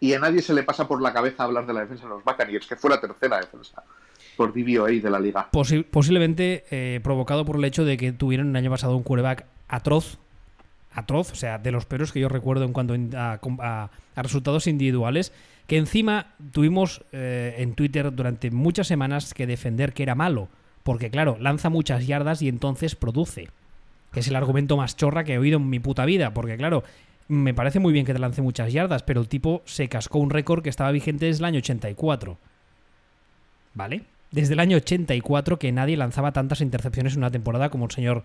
S2: y a nadie se le pasa por la cabeza hablar de la defensa de los Buccaneers, que fue la tercera defensa por DVOA de la liga.
S1: Posi- posiblemente eh, provocado por el hecho de que tuvieron el año pasado un quarterback atroz, atroz, o sea, de los peores que yo recuerdo en cuanto a- a resultados individuales, que encima tuvimos eh, en Twitter durante muchas semanas que defender que era malo, porque claro, lanza muchas yardas y entonces produce, que es el argumento más chorra que he oído en mi puta vida, porque claro, me parece muy bien que te lance muchas yardas, pero el tipo se cascó un récord que estaba vigente desde el año 84. ¿Vale? Desde el año 84 que nadie lanzaba tantas intercepciones en una temporada como el señor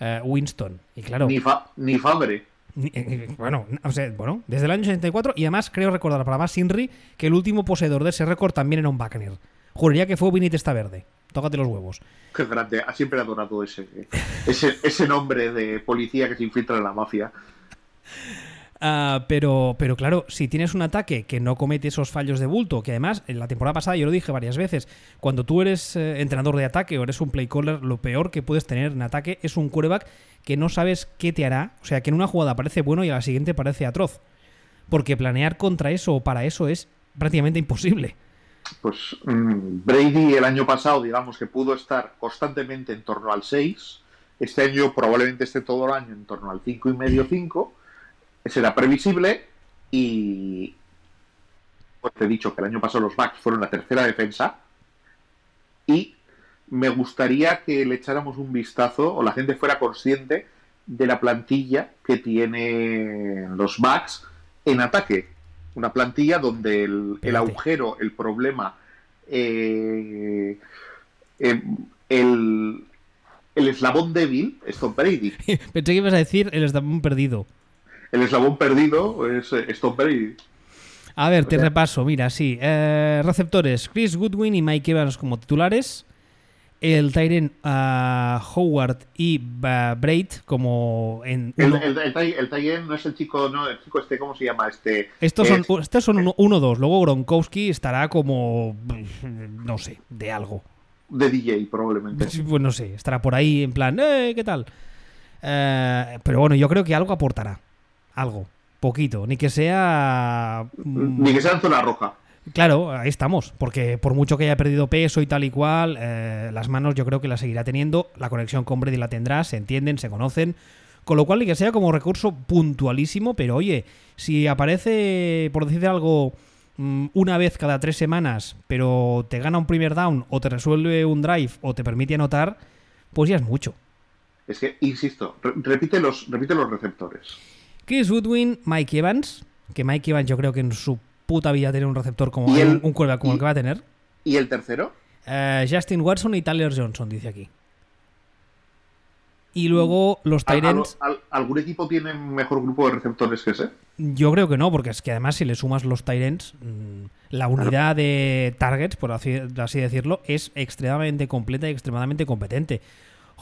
S1: eh, Winston. Y claro,
S2: Ni, Fa- ni Fabre.
S1: ni- eh, eh, bueno, o sea, bueno, desde el año 84 y además creo recordar para más Sinri que el último poseedor de ese récord también era un Buccaneer. Juraría que fue Vinny Testa Verde. Tócate los huevos.
S2: Qué grande. Ah, Siempre adorado ese, ese, ese nombre de policía que se infiltra en la mafia.
S1: Ah, pero, pero claro, si tienes un ataque que no comete esos fallos de bulto, que además en la temporada pasada yo lo dije varias veces, cuando tú eres eh, entrenador de ataque o eres un play caller, lo peor que puedes tener en ataque es un quarterback que no sabes qué te hará, o sea, que en una jugada parece bueno y a la siguiente parece atroz. Porque planear contra eso o para eso es prácticamente imposible.
S2: Pues mm, Brady el año pasado, digamos que pudo estar constantemente en torno al 6. Este año probablemente esté todo el año en torno al 5 y medio 5. Será previsible y pues te he dicho que el año pasado los Bucks fueron la tercera defensa y me gustaría que le echáramos un vistazo o la gente fuera consciente de la plantilla que tienen los Bucks en ataque. Una plantilla donde el, agujero, el problema, eh, eh, el, el eslabón débil es Tom Brady.
S1: Pensé que ibas a decir el eslabón perdido.
S2: El eslabón perdido es, eh, es Tom Brady.
S1: A ver, te
S2: sea-
S1: repaso. Mira, sí. eh, receptores: Chris Goodwin y Mike Evans como titulares. El Tyren Howard y uh, Braid como en.
S2: El, el, el, Ty- el Ty End no es el chico, no, el chico este, ¿cómo se llama? Este,
S1: estos son, estos son uno- uno, dos. Luego Gronkowski estará como. No sé, de algo.
S2: de DJ, probablemente.
S1: Pues no sé, estará por ahí en plan, eh, ¿qué tal? Pero bueno, yo creo que algo aportará. Algo. Poquito. Ni que sea. mm,
S2: Ni que sea en zona roja.
S1: Claro, ahí estamos, porque por mucho que haya perdido peso y tal y cual, eh, las manos yo creo que las seguirá teniendo, la conexión con Brady la tendrá, se entienden, se conocen, con lo cual ni que sea como recurso puntualísimo, pero oye, si aparece, por decir algo, mm, una vez cada tres semanas, pero te gana un primer down o te resuelve un drive o te permite anotar, pues ya es mucho.
S2: Es que, insisto, re- repite los, repite los receptores.
S1: Chris Woodwin, Mike Evans, que Mike Evans yo creo que en su puta vida tiene un receptor como
S2: el-
S1: un, quarterback como el que va a tener.
S2: ¿Y el tercero?
S1: Eh, Justin Watson y Tyler Johnson, dice aquí. Y luego los
S2: ¿Al-
S1: Tyrants,
S2: al- al- ¿Algún equipo tiene mejor grupo de receptores que ese?
S1: yo creo que no, porque es que además si le sumas los Tyrants, la unidad de targets, por así, así decirlo, es extremadamente completa y extremadamente competente.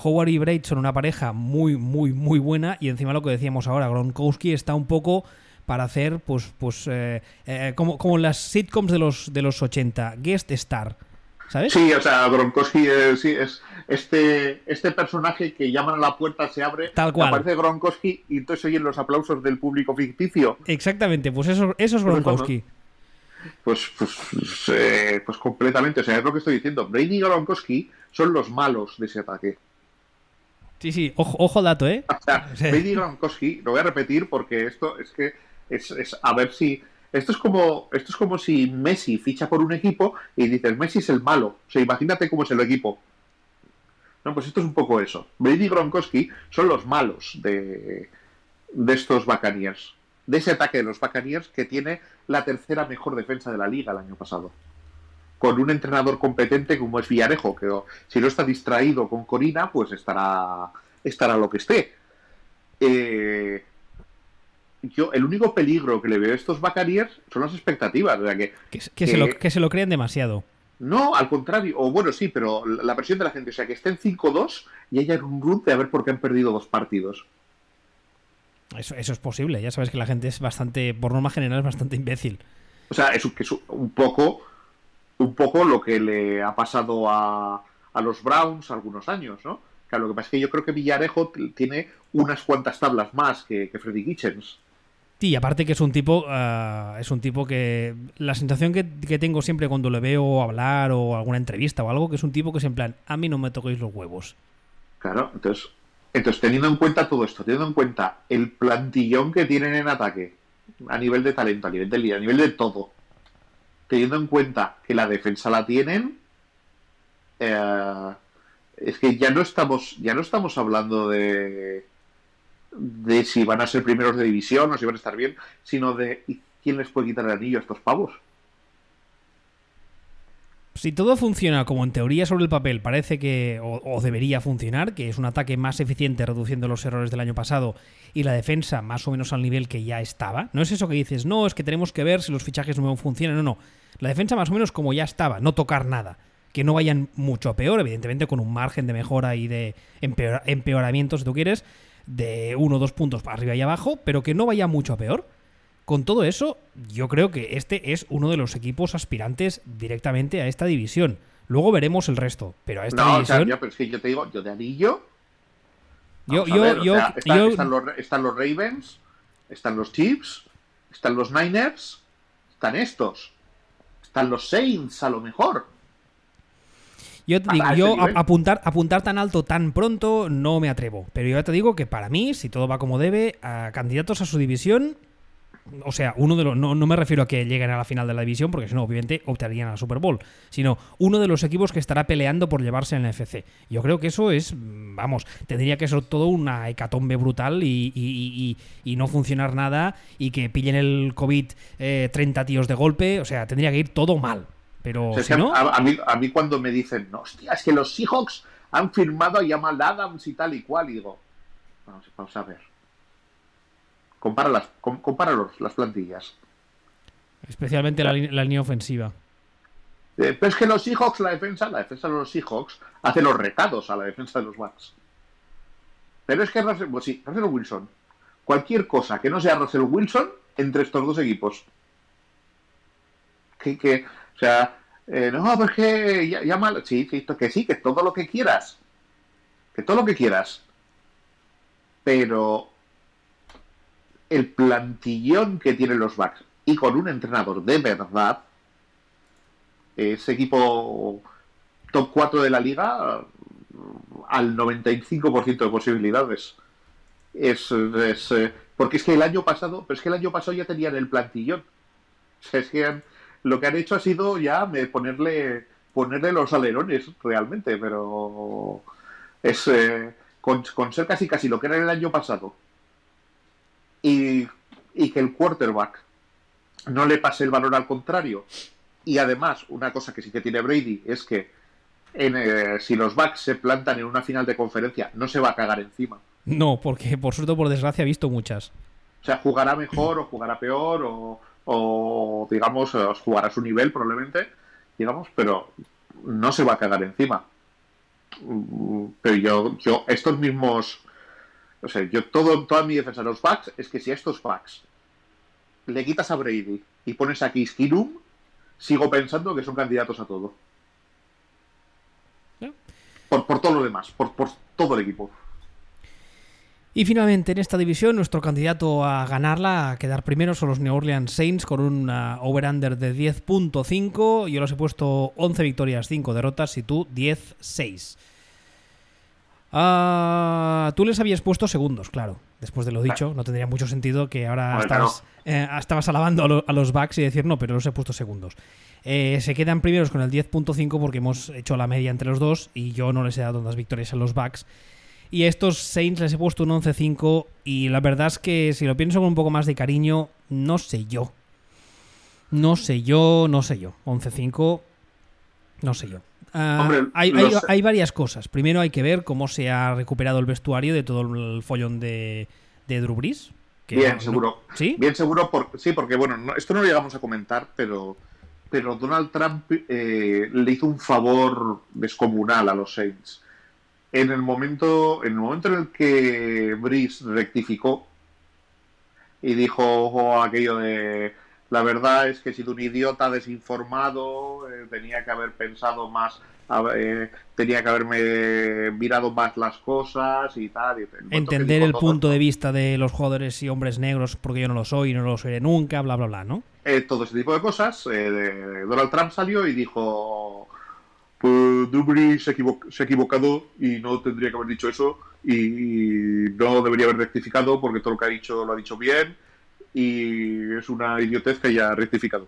S1: Howard y Braid son una pareja muy, muy, muy buena y encima lo que decíamos ahora, Gronkowski está un poco para hacer, pues, pues eh, eh, como, como en las sitcoms de los, de los 80, guest star, ¿sabes?
S2: Sí, o sea, Gronkowski sí, es este, este personaje que llaman a la puerta, se abre,
S1: Tal cual.
S2: aparece Gronkowski y entonces oyen los aplausos del público ficticio.
S1: Exactamente, pues eso, eso es
S2: Pues
S1: Gronkowski.
S2: Pues, pues, pues, eh, pues completamente, o sea, es lo que estoy diciendo. Brady y Gronkowski son los malos de ese ataque.
S1: Sí, sí, ojo, ojo dato, ¿eh?
S2: O sea,
S1: Sí.
S2: Brady y Gronkowski, lo voy a repetir porque esto es que es, es a ver si esto es como esto es como si Messi ficha por un equipo y dices Messi es el malo. O sea, imagínate cómo es el equipo. No, pues esto es un poco eso. Brady Gronkowski son los malos de, de estos Buccaneers. De ese ataque de los Buccaneers que tiene la tercera mejor defensa de la liga el año pasado. Con un entrenador competente como es Villarejo, que si no está distraído con Corina, pues estará, estará lo que esté. Eh, yo, el único peligro que le veo a estos Buccaneers son las expectativas. O sea, que,
S1: Que, que se lo, que se lo crean demasiado.
S2: no, al contrario, o bueno, sí, pero la la presión de la gente, o sea, que estén 5-2 y haya un run de a ver por qué han perdido dos partidos.
S1: Eso, eso es posible. Ya sabes que la gente es bastante, por norma general, es bastante imbécil.
S2: O sea, es, que es un poco, un poco lo que le ha pasado a, a los Browns algunos años, ¿no? Claro, lo que pasa es que yo creo que Villarejo tiene unas cuantas tablas más que, que Freddy Kitchens.
S1: Sí, aparte que es un tipo, uh, es un tipo que la sensación que, que, tengo siempre cuando le veo hablar o alguna entrevista o algo, que es un tipo que es en plan, a mí no me toquéis los huevos.
S2: Claro, entonces, entonces teniendo en cuenta todo esto, teniendo en cuenta el plantillón que tienen en ataque, a nivel de talento, a nivel de liga, a nivel de todo, teniendo en cuenta que la defensa la tienen, eh, es que ya no estamos, ya no estamos hablando de de si van a ser primeros de división o si van a estar bien, sino de quién les puede quitar el anillo a estos pavos.
S1: Si todo funciona como en teoría sobre el papel parece que, o, debería funcionar, que es un ataque más eficiente reduciendo los errores del año pasado y la defensa más o menos al nivel que ya estaba, no es eso que dices, no, es que tenemos que ver si los fichajes nuevos funcionan, no, no, la defensa más o menos como ya estaba, no tocar nada, que no vayan mucho peor, evidentemente con un margen de mejora y de empeor empeoramiento si tú quieres, de uno o dos puntos para arriba y abajo, pero que no vaya mucho peor. Con todo eso, yo creo que este es uno de los equipos aspirantes directamente a esta división. Luego veremos el resto, pero a esta
S2: no,
S1: división.
S2: O sea, yo, pero es que yo te digo, yo de anillo.
S1: Yo, yo,
S2: ver,
S1: yo,
S2: o sea, está,
S1: yo,
S2: están, los, están, los, Ravens, están los Chiefs, están los Niners, están estos, están los Saints a lo mejor.
S1: Yo te digo, yo
S2: ese
S1: apuntar, apuntar tan alto tan pronto no me atrevo. Pero yo te digo que para mí, si todo va como debe, a candidatos a su división, o sea, uno de los. No, no, me refiero a que lleguen a la final de la división, porque si no, obviamente optarían a la Super Bowl. Sino uno de los equipos que estará peleando por llevarse en la FC. Yo creo que eso es. Vamos, tendría que ser todo una hecatombe brutal y, y, y, y no funcionar nada. Y que pillen el COVID eh, 30 tíos de golpe. O sea, tendría que ir todo mal. Pero
S2: O sea, es
S1: si
S2: que
S1: no.
S2: a, a mí, a mí cuando me dicen, no, hostia, es que los Seahawks han firmado a Jamal Adams y tal y cual, y digo, vamos, vamos a ver. Compara las, com, compara los, las plantillas.
S1: Especialmente la, línea ofensiva.
S2: Eh, pero es que los Seahawks, la defensa, la defensa de los Seahawks hace los recados a la defensa de los Bucks. Pero es que Russell, pues sí, Russell Wilson, cualquier cosa que no sea Russell Wilson entre estos dos equipos. Que, que o sea, eh, no, pues que ya, ya mal, sí, sí, que sí, que todo lo que quieras. Que todo lo que quieras. Pero el plantillón que tienen los Bucks y con un entrenador de verdad, ese equipo top 4 de la liga al 95% de posibilidades. Es, eh, porque es que el año pasado, pero es que el año pasado ya tenían el plantillón. Es que han, lo que han hecho ha sido ya ponerle ponerle los alerones realmente, pero es eh, con, con ser casi casi lo que era el año pasado y, y que el quarterback no le pase el valor al contrario. Y además una cosa que sí que tiene Brady es que en, eh, si los Bucks se plantan en una final de conferencia no se va a cagar encima.
S1: No, porque por suerte o por desgracia he visto muchas.
S2: o sea jugará mejor o jugará peor o, o digamos eh, jugará a su nivel probablemente digamos pero no se va a cagar encima. Mm, pero yo yo estos mismos o sea yo todo toda mi defensa de los Bucks es que si a estos Bucks le quitas a Brady y pones aquí Skinum sigo pensando que son candidatos a todo por, por todo lo demás por, por todo el equipo
S1: Y finalmente en esta división nuestro candidato a ganarla, a quedar primero, son los New Orleans Saints con un uh, over-under de 10.5. Yo los he puesto 11 victorias, 5 derrotas y tú 10-6. Ah, tú les habías puesto segundos, claro. Después de lo dicho, no tendría mucho sentido que ahora estabas, eh, estabas alabando a, lo- a los Bucks y decir no, pero los he puesto segundos. Eh, se quedan primeros con el 10.5 porque hemos hecho la media entre los dos y yo no les he dado tantas victorias a los Bucks. Y a estos Saints les he puesto un 11-5 y la verdad es que si lo pienso con un poco más de cariño, no sé yo. No sé yo, no sé yo. 11-5, no sé yo. Ah,
S2: Hombre,
S1: hay,
S2: los-
S1: hay- hay varias cosas. Primero hay que ver cómo se ha recuperado el vestuario de todo el follón de, de Drew Brees. que
S2: bien
S1: no-
S2: seguro
S1: ¿Sí?
S2: Bien seguro, por, sí, porque bueno, no- esto no lo llegamos a comentar, pero, pero Donald Trump eh, le hizo un favor descomunal a los Saints. En el momento, en el momento en el que Brice rectificó y dijo oh, aquello de la verdad es que he sido un idiota desinformado, eh, tenía que haber pensado más tenía que haberme mirado más las cosas y tal.
S1: Entender el punto de vista de los jugadores y hombres negros, porque yo no lo soy y no lo seré nunca, bla, bla, bla, ¿no?
S2: Eh, todo ese tipo de cosas. Donald Trump salió y dijo pues Drew se, ha equivocado y no tendría que haber dicho eso y no debería haber rectificado porque todo lo que ha dicho lo ha dicho bien y es una idiotez que haya rectificado.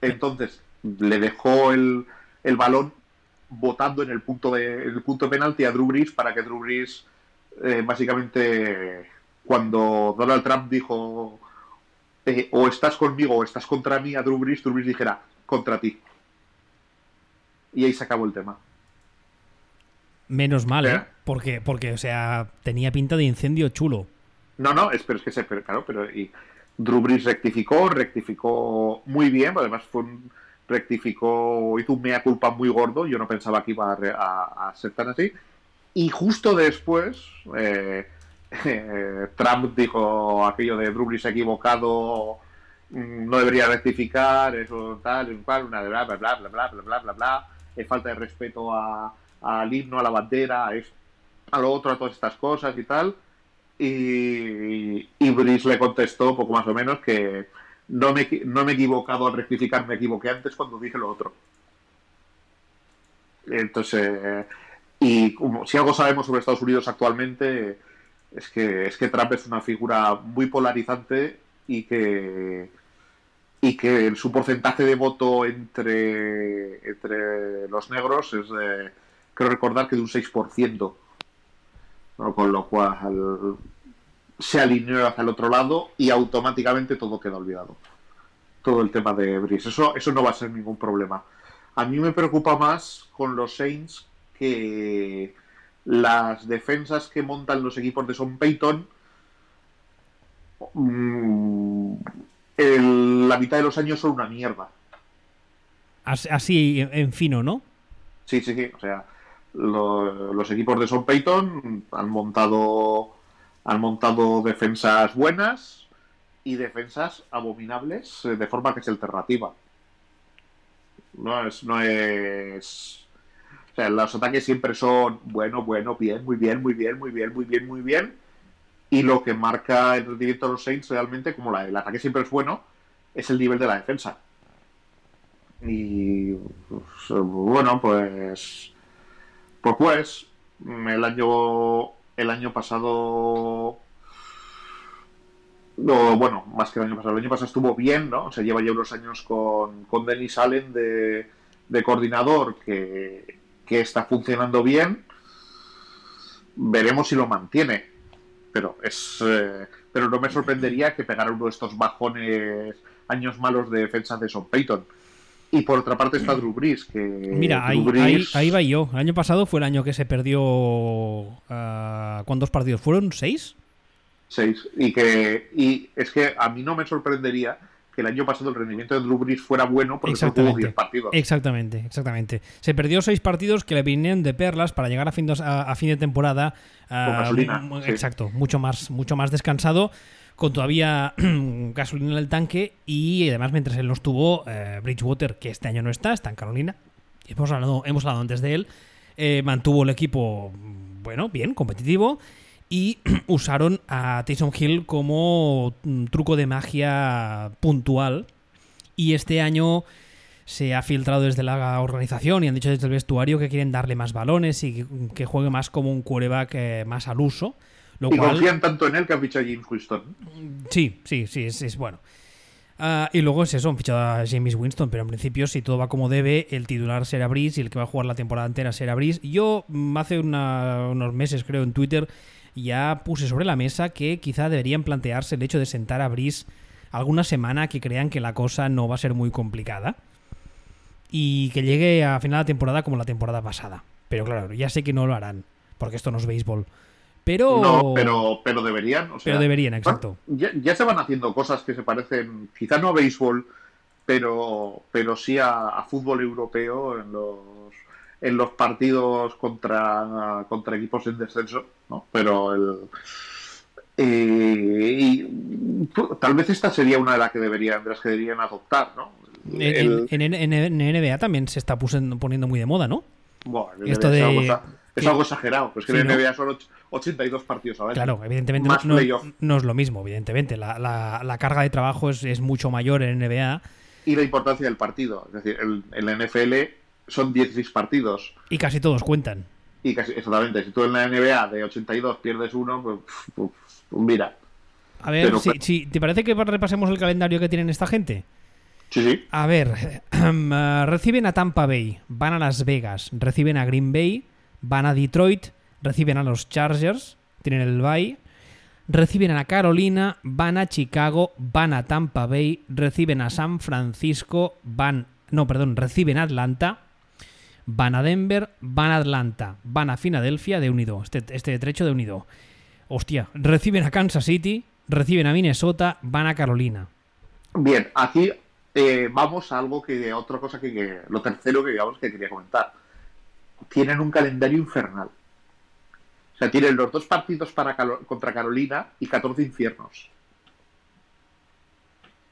S2: Entonces le dejó el, el balón votando en el punto de el punto penalti a Drew Brees para que Drew Brees eh, básicamente cuando Donald Trump dijo eh, o estás conmigo o estás contra mí a Drew Brees, Drew Brees dijera contra ti y ahí se acabó el tema.
S1: Menos mal, ¿eh? Porque, porque, o sea, tenía pinta de incendio chulo.
S2: No, no, es, pero es que se, pero, claro, pero y Drew rectificó, rectificó muy bien, además fue un, rectificó, hizo un mea culpa muy gordo, yo no pensaba que iba a, ser tan así, y justo después eh, eh, Trump dijo aquello de Drew equivocado, mm, no debería rectificar, eso tal, una de bla bla bla bla bla bla bla bla bla es falta de respeto al himno, a la bandera, a, lo otro, a todas estas cosas y tal. Y, y Brice le contestó, poco más o menos, que no me, no me he equivocado al rectificar, me equivoqué antes cuando dije lo otro. Entonces, y si algo sabemos sobre Estados Unidos actualmente, es que, es que Trump es una figura muy polarizante y que y que su porcentaje de voto entre, entre los negros es, de, creo recordar que de un 6%, con lo cual se alineó hacia el otro lado y automáticamente todo queda olvidado. Todo el tema de Brice. Eso, eso no va a ser ningún problema. A mí me preocupa más con los Saints que las defensas que montan los equipos de Son Payton mmm, la mitad de los años son una mierda.
S1: Así en fino, ¿no?
S2: Sí, sí, sí. O sea, los equipos de Son Payton han montado han montado defensas buenas y defensas abominables eh, de forma que es alternativa. No es, no es. O sea, los ataques siempre son bueno, bueno, bien, muy bien, muy bien, muy bien, muy bien, muy bien y lo que marca el rendimiento de los Saints realmente, como la, el ataque siempre es bueno, es el nivel de la defensa. Y pues, bueno, pues. Pues pues. El año. El año pasado. No, bueno, más que el año pasado. El año pasado estuvo bien, ¿no? Se lleva ya unos años con, con Denis Allen de, de coordinador que, que está funcionando bien. Veremos si lo mantiene pero es eh, pero no me sorprendería que pegara uno de estos bajones años malos de defensa de Son Payton. Y por otra parte está Drew Brees, que...
S1: Mira, ahí, ahí, va yo. El año pasado fue el año que se perdió... Uh, ¿Cuántos partidos? ¿Fueron seis?
S2: Seis. Y, que, y es que a mí no me sorprendería que el año pasado el rendimiento de Drew Brees fuera bueno porque se tuvo 10 partidos.
S1: Exactamente, exactamente. Se perdió seis partidos que le vinieron de perlas para llegar a fin de, a, fin de temporada. Exacto, mucho más, mucho más descansado, con todavía gasolina en el tanque y además mientras él no estuvo, eh, Bridgewater, que este año no está, está en Carolina, hemos hablado, hemos antes de él, eh, mantuvo el equipo, bueno, bien, competitivo y usaron a Taysom Hill como mm, truco de magia puntual. Y este año se ha filtrado desde la organización y han dicho desde el vestuario que quieren darle más balones y que, juegue más como un quarterback eh, más al uso.
S2: Lo y confían tanto en él que han fichado a James Winston.
S1: Sí, sí, sí, es, bueno. Ah, y luego es eso, han fichado a James Winston, pero en principio, si todo va como debe, el titular será Breeze y el que va a jugar la temporada entera será Breeze. Yo mm, hace unos meses, creo, en Twitter ya puse sobre la mesa que quizá deberían plantearse el hecho de sentar a Brice alguna semana que crean que la cosa no va a ser muy complicada y que llegue a final de temporada como la temporada pasada. Pero claro, ya sé que no lo harán, porque esto no es béisbol. Pero...
S2: No, pero, pero deberían.
S1: pero deberían, exacto.
S2: Ya, se van haciendo cosas que se parecen, quizá no a béisbol, pero, pero sí a fútbol europeo en los en los partidos contra, contra equipos en descenso, ¿no? Pero el, eh, y, tal vez esta sería una de las que deberían, de las que deberían adoptar, ¿no?
S1: En, en- en- en NBA también se está poniendo muy de moda, ¿no?
S2: Bueno, en
S1: Esto
S2: es,
S1: de-
S2: algo, es algo exagerado, pues que
S1: Sí,
S2: en
S1: ¿no?
S2: NBA son och- 82 partidos a ver.
S1: Claro, evidentemente
S2: Más
S1: no, es lo mismo, evidentemente. La, la- la carga de trabajo es, es mucho mayor en NBA
S2: Y la importancia del partido. Es decir, el- en la NFL son 16 partidos.
S1: y casi todos cuentan.
S2: Y casi, exactamente, si tú en la NBA de 82 pierdes uno, pues, mira.
S1: A ver,
S2: Pero-
S1: si, si- ¿te parece que repasemos el calendario que tienen esta gente?
S2: Sí, sí.
S1: A ver, reciben a Tampa Bay, van a Las Vegas, reciben a Green Bay, van a Detroit, reciben a los Chargers, tienen el bye, reciben a Carolina, van a Chicago, van a Tampa Bay, reciben a San Francisco, van, no, perdón, reciben a Atlanta, van a Denver, van a Atlanta, van a Filadelfia de unido, este, este trecho de unido. Hostia, reciben a Kansas City, reciben a Minnesota, van a Carolina.
S2: Bien, aquí eh, vamos a algo que, otra cosa que, que- lo tercero que digamos que quería comentar. Tienen un calendario infernal. Sea, tienen los dos partidos para contra Carolina y 14 infiernos.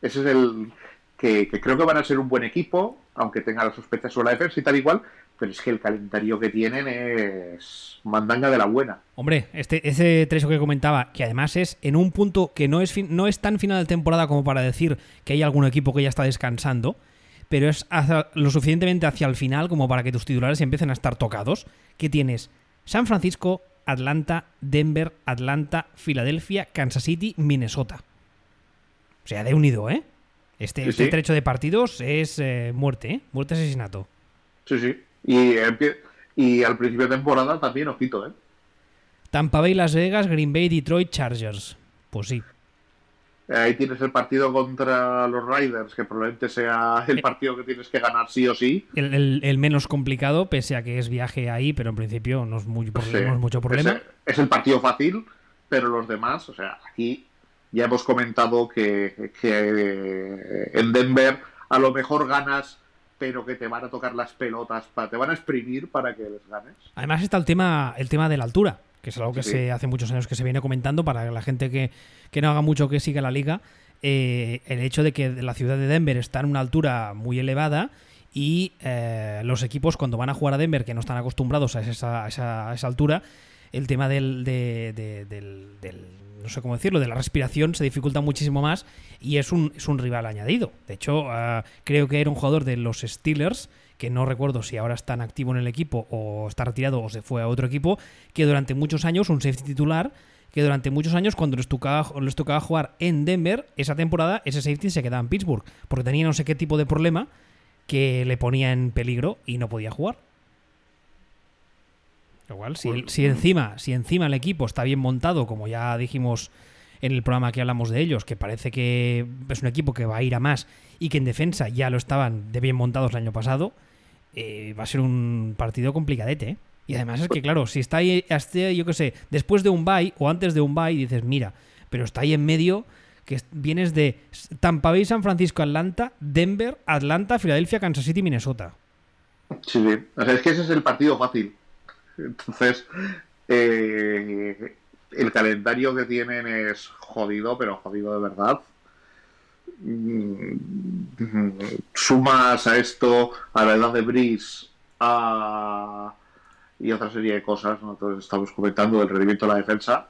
S2: Ese es el que, creo que van a ser un buen equipo, aunque tenga las sospechas sobre la defensa y tal igual, pero es que el calendario que tienen es mandanga de la buena.
S1: Hombre, este, ese trecho que comentaba, que además es en un punto que no es, no es tan final de temporada como para decir que hay algún equipo que ya está descansando, pero es lo suficientemente hacia el final como para que tus titulares empiecen a estar tocados, que tienes San Francisco, Atlanta, Denver, Atlanta, Filadelfia, Kansas City, Minnesota. O sea, de unido, ¿eh? Este,
S2: Sí,
S1: este
S2: sí.
S1: trecho de partidos es eh, muerte, ¿eh? Muerte asesinato.
S2: Sí, sí. Y, y al principio de temporada también, ojito, ¿eh?
S1: Tampa Bay, Las Vegas, Green Bay, Detroit, Chargers. Pues sí.
S2: Ahí tienes el partido contra los Riders, que probablemente sea el partido que tienes que ganar sí o sí.
S1: El, el- el menos complicado, pese a que es viaje ahí, pero en principio no es, muy,
S2: Sí.
S1: no es mucho problema.
S2: Es, es el partido fácil, pero los demás, o sea, aquí ya hemos comentado que, que, eh, en Denver a lo mejor ganas, pero que te van a tocar las pelotas, te van a exprimir para que les ganes.
S1: Además está el tema, el tema de la altura, que es algo que
S2: Sí.
S1: se hace muchos años que se viene comentando para la gente que, que no haga mucho que siga la liga. eh, el hecho de que la ciudad de Denver está en una altura muy elevada y eh, los equipos cuando van a jugar a Denver, que no están acostumbrados a esa, a esa- a esa altura, el tema del, de- de- del- del- no sé cómo decirlo, de la respiración se dificulta muchísimo más y es un, es un rival añadido. De hecho, ah, creo que era un jugador de los Steelers, que no recuerdo si ahora está en activo en el equipo o está retirado o se fue a otro equipo, que durante muchos años, un safety titular, que durante muchos años cuando les tocaba, les tocaba jugar en Denver, esa temporada, ese safety se quedaba en Pittsburgh, porque tenía no sé qué tipo de problema que le ponía en peligro y no podía jugar. Igual, si, el- si encima, si encima el equipo está bien montado, como ya dijimos en el programa que hablamos de ellos, que parece que es un equipo que va a ir a más y que en defensa ya lo estaban de bien montados el año pasado, eh, va a ser un partido complicadete. ¿eh? Y además es que, claro, si está ahí, hasta, yo qué sé, después de un bye o antes de un bye, dices, mira, pero está ahí en medio, que es- vienes de Tampa Bay, San Francisco, Atlanta, Denver, Atlanta, Filadelfia, Kansas City, Minnesota.
S2: Sí, sí. O sea, es que ese es el partido fácil. Entonces, eh, el calendario que tienen es jodido, pero jodido de verdad. Mm, Sumas a esto, a la edad de Brice, a... y otra serie de cosas, ¿no? Estamos comentando del rendimiento de la defensa.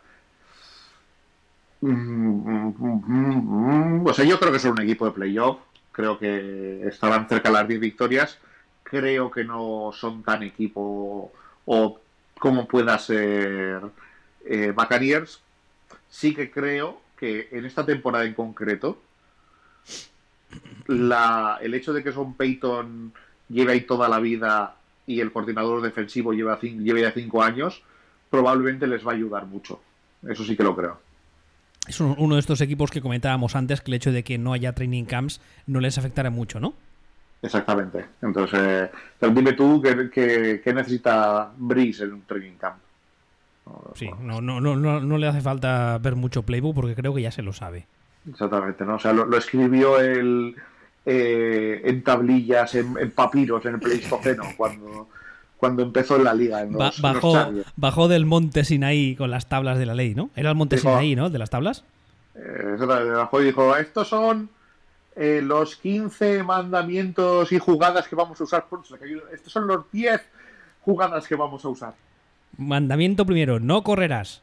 S2: Mm, O sea, yo creo que son un equipo de playoff. Creo que estarán cerca de las 10 victorias. Creo que no son tan equipo o como pueda ser eh. Sí que creo que en esta temporada en concreto, la, el hecho de que Son Peyton lleve ahí toda la vida y el coordinador defensivo lleva lleve ya cinco años, probablemente les va a ayudar mucho. Eso sí que lo creo.
S1: Es un- uno de estos equipos que comentábamos antes que el hecho de que no haya training camps no les afectará mucho, ¿no?
S2: Exactamente. Entonces, eh, dime tú qué, necesita Breeze en un training camp.
S1: Sí, no, no, no, no, no le hace falta ver mucho playbook porque creo que ya se lo sabe.
S2: Exactamente, ¿no? O sea, lo, lo escribió el, eh, en tablillas, en, en papiros, en el Pleistoceno, cuando, cuando empezó en la liga. En los,
S1: Ba-
S2: en los
S1: bajó, bajó del monte Sinaí con las tablas de la ley, ¿no? Era el monte
S2: Dijo-
S1: Sinaí, ¿no? De las tablas.
S2: Eh, exactamente, bajó y dijo, estos son eh, los 15 mandamientos y jugadas que vamos a usar. Estos son los 10 jugadas que vamos a usar.
S1: Mandamiento primero, no correrás.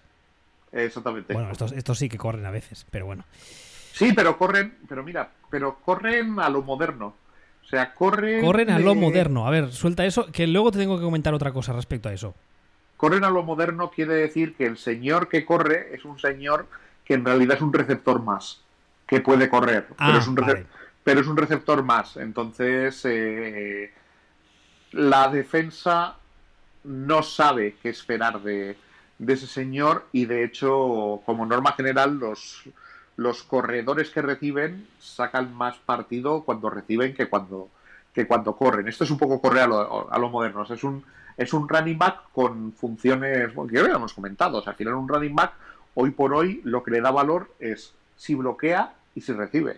S2: Exactamente.
S1: Bueno, estos, estos sí que corren a veces, pero bueno.
S2: Sí, pero corren, pero mira, pero corren a lo moderno. O sea, corren.
S1: Corren a lo moderno. A ver, suelta eso, que luego te tengo que comentar otra cosa respecto a eso.
S2: Corren a lo moderno quiere decir que el señor que corre es un señor que en realidad es un receptor más, que puede correr, pero,
S1: Ah,
S2: es un
S1: vale.
S2: pero es un receptor más. Entonces, eh, la defensa no sabe qué esperar de, de ese señor y de hecho, como norma general, los, los corredores que reciben sacan más partido cuando reciben que cuando, que cuando corren. Esto es un poco correr a lo, a lo moderno. O sea, es un, es un running back con funciones bueno, que ya habíamos comentado. O sea, al final un running back, hoy por hoy, lo que le da valor es si bloquea y si recibe.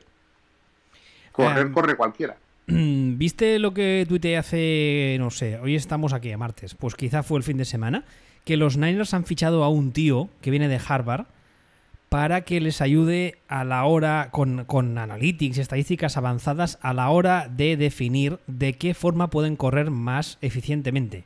S2: Correr,
S1: Em,
S2: corre cualquiera.
S1: ¿Viste lo que tuiteé hace, no sé, hoy estamos aquí a martes, pues quizá fue el fin de semana, que los Niners han fichado a un tío que viene de Harvard para que les ayude a la hora, con, con analytics y estadísticas avanzadas, a la hora de definir de qué forma pueden correr más eficientemente.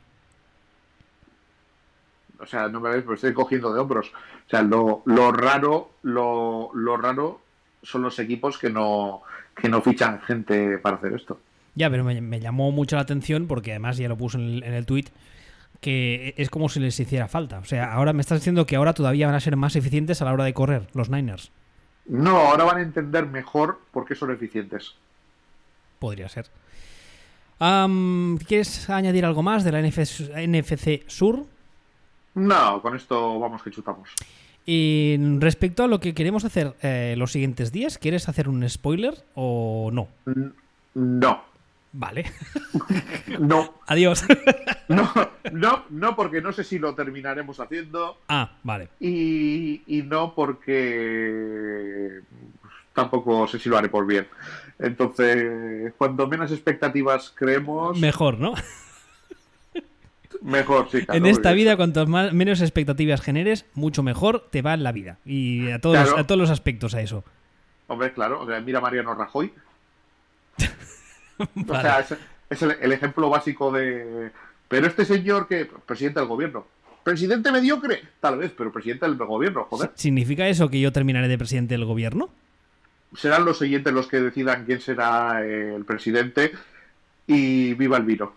S2: O sea, no me ves, pero estoy cogiendo de hombros. O sea, lo, lo raro, lo, lo raro son los equipos que no, que no fichan gente para hacer esto.
S1: Ya, pero me, me llamó mucho la atención porque además ya lo puse en el, en el tweet que es como si les hiciera falta. O sea, ahora me estás diciendo que ahora todavía van a ser más eficientes a la hora de correr los Niners.
S2: No, ahora van a entender mejor por qué son eficientes.
S1: Podría ser. ¿Quieres añadir algo más de la NFC, NFC Sur?
S2: No, con esto vamos que chutamos.
S1: Y respecto a lo que queremos hacer eh, los siguientes días, ¿quieres hacer un spoiler o no?
S2: No,
S1: Vale.
S2: no,
S1: Adiós.
S2: no, no, no, porque no sé si lo terminaremos haciendo
S1: ah, vale.
S2: y, y no porque tampoco sé si lo haré por bien. Entonces, cuando menos expectativas creemos,
S1: Mejor, ¿no?
S2: mejor, sí. claro,
S1: en esta vida, cuantas más, menos expectativas generes, mucho mejor te va en la vida. Y a todos,
S2: Claro.
S1: a todos los aspectos a eso.
S2: Hombre, claro, o sea, mira a Mariano Rajoy. O sea, es, es el, el ejemplo básico de. Pero este señor que. Presidente del gobierno. Presidente mediocre, tal vez, pero presidente del gobierno, joder.
S1: ¿Significa eso que yo terminaré de presidente del gobierno?
S2: Serán los siguientes los que decidan quién será eh, el presidente y viva el vino.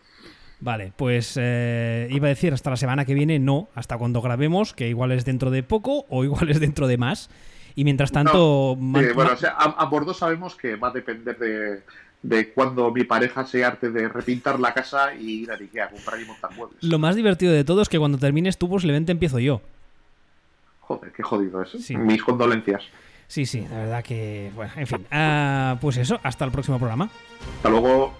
S1: Vale, pues eh, iba a decir hasta la semana que viene, no, hasta cuando grabemos, que igual es dentro de poco o igual es dentro de más. Y mientras tanto,
S2: No, eh, bueno, o sea, a, a por dos sabemos que va a depender de, de cuando mi pareja se arte de repintar la casa y ir a Ikea a comprar y montar muebles.
S1: lo más divertido de todo es que cuando termines tú, posiblemente empiezo yo.
S2: Joder, qué jodido es.
S1: Sí.
S2: Mis condolencias.
S1: Sí, sí, la verdad que, bueno, en fin. Ah, pues eso, hasta el próximo programa.
S2: Hasta luego.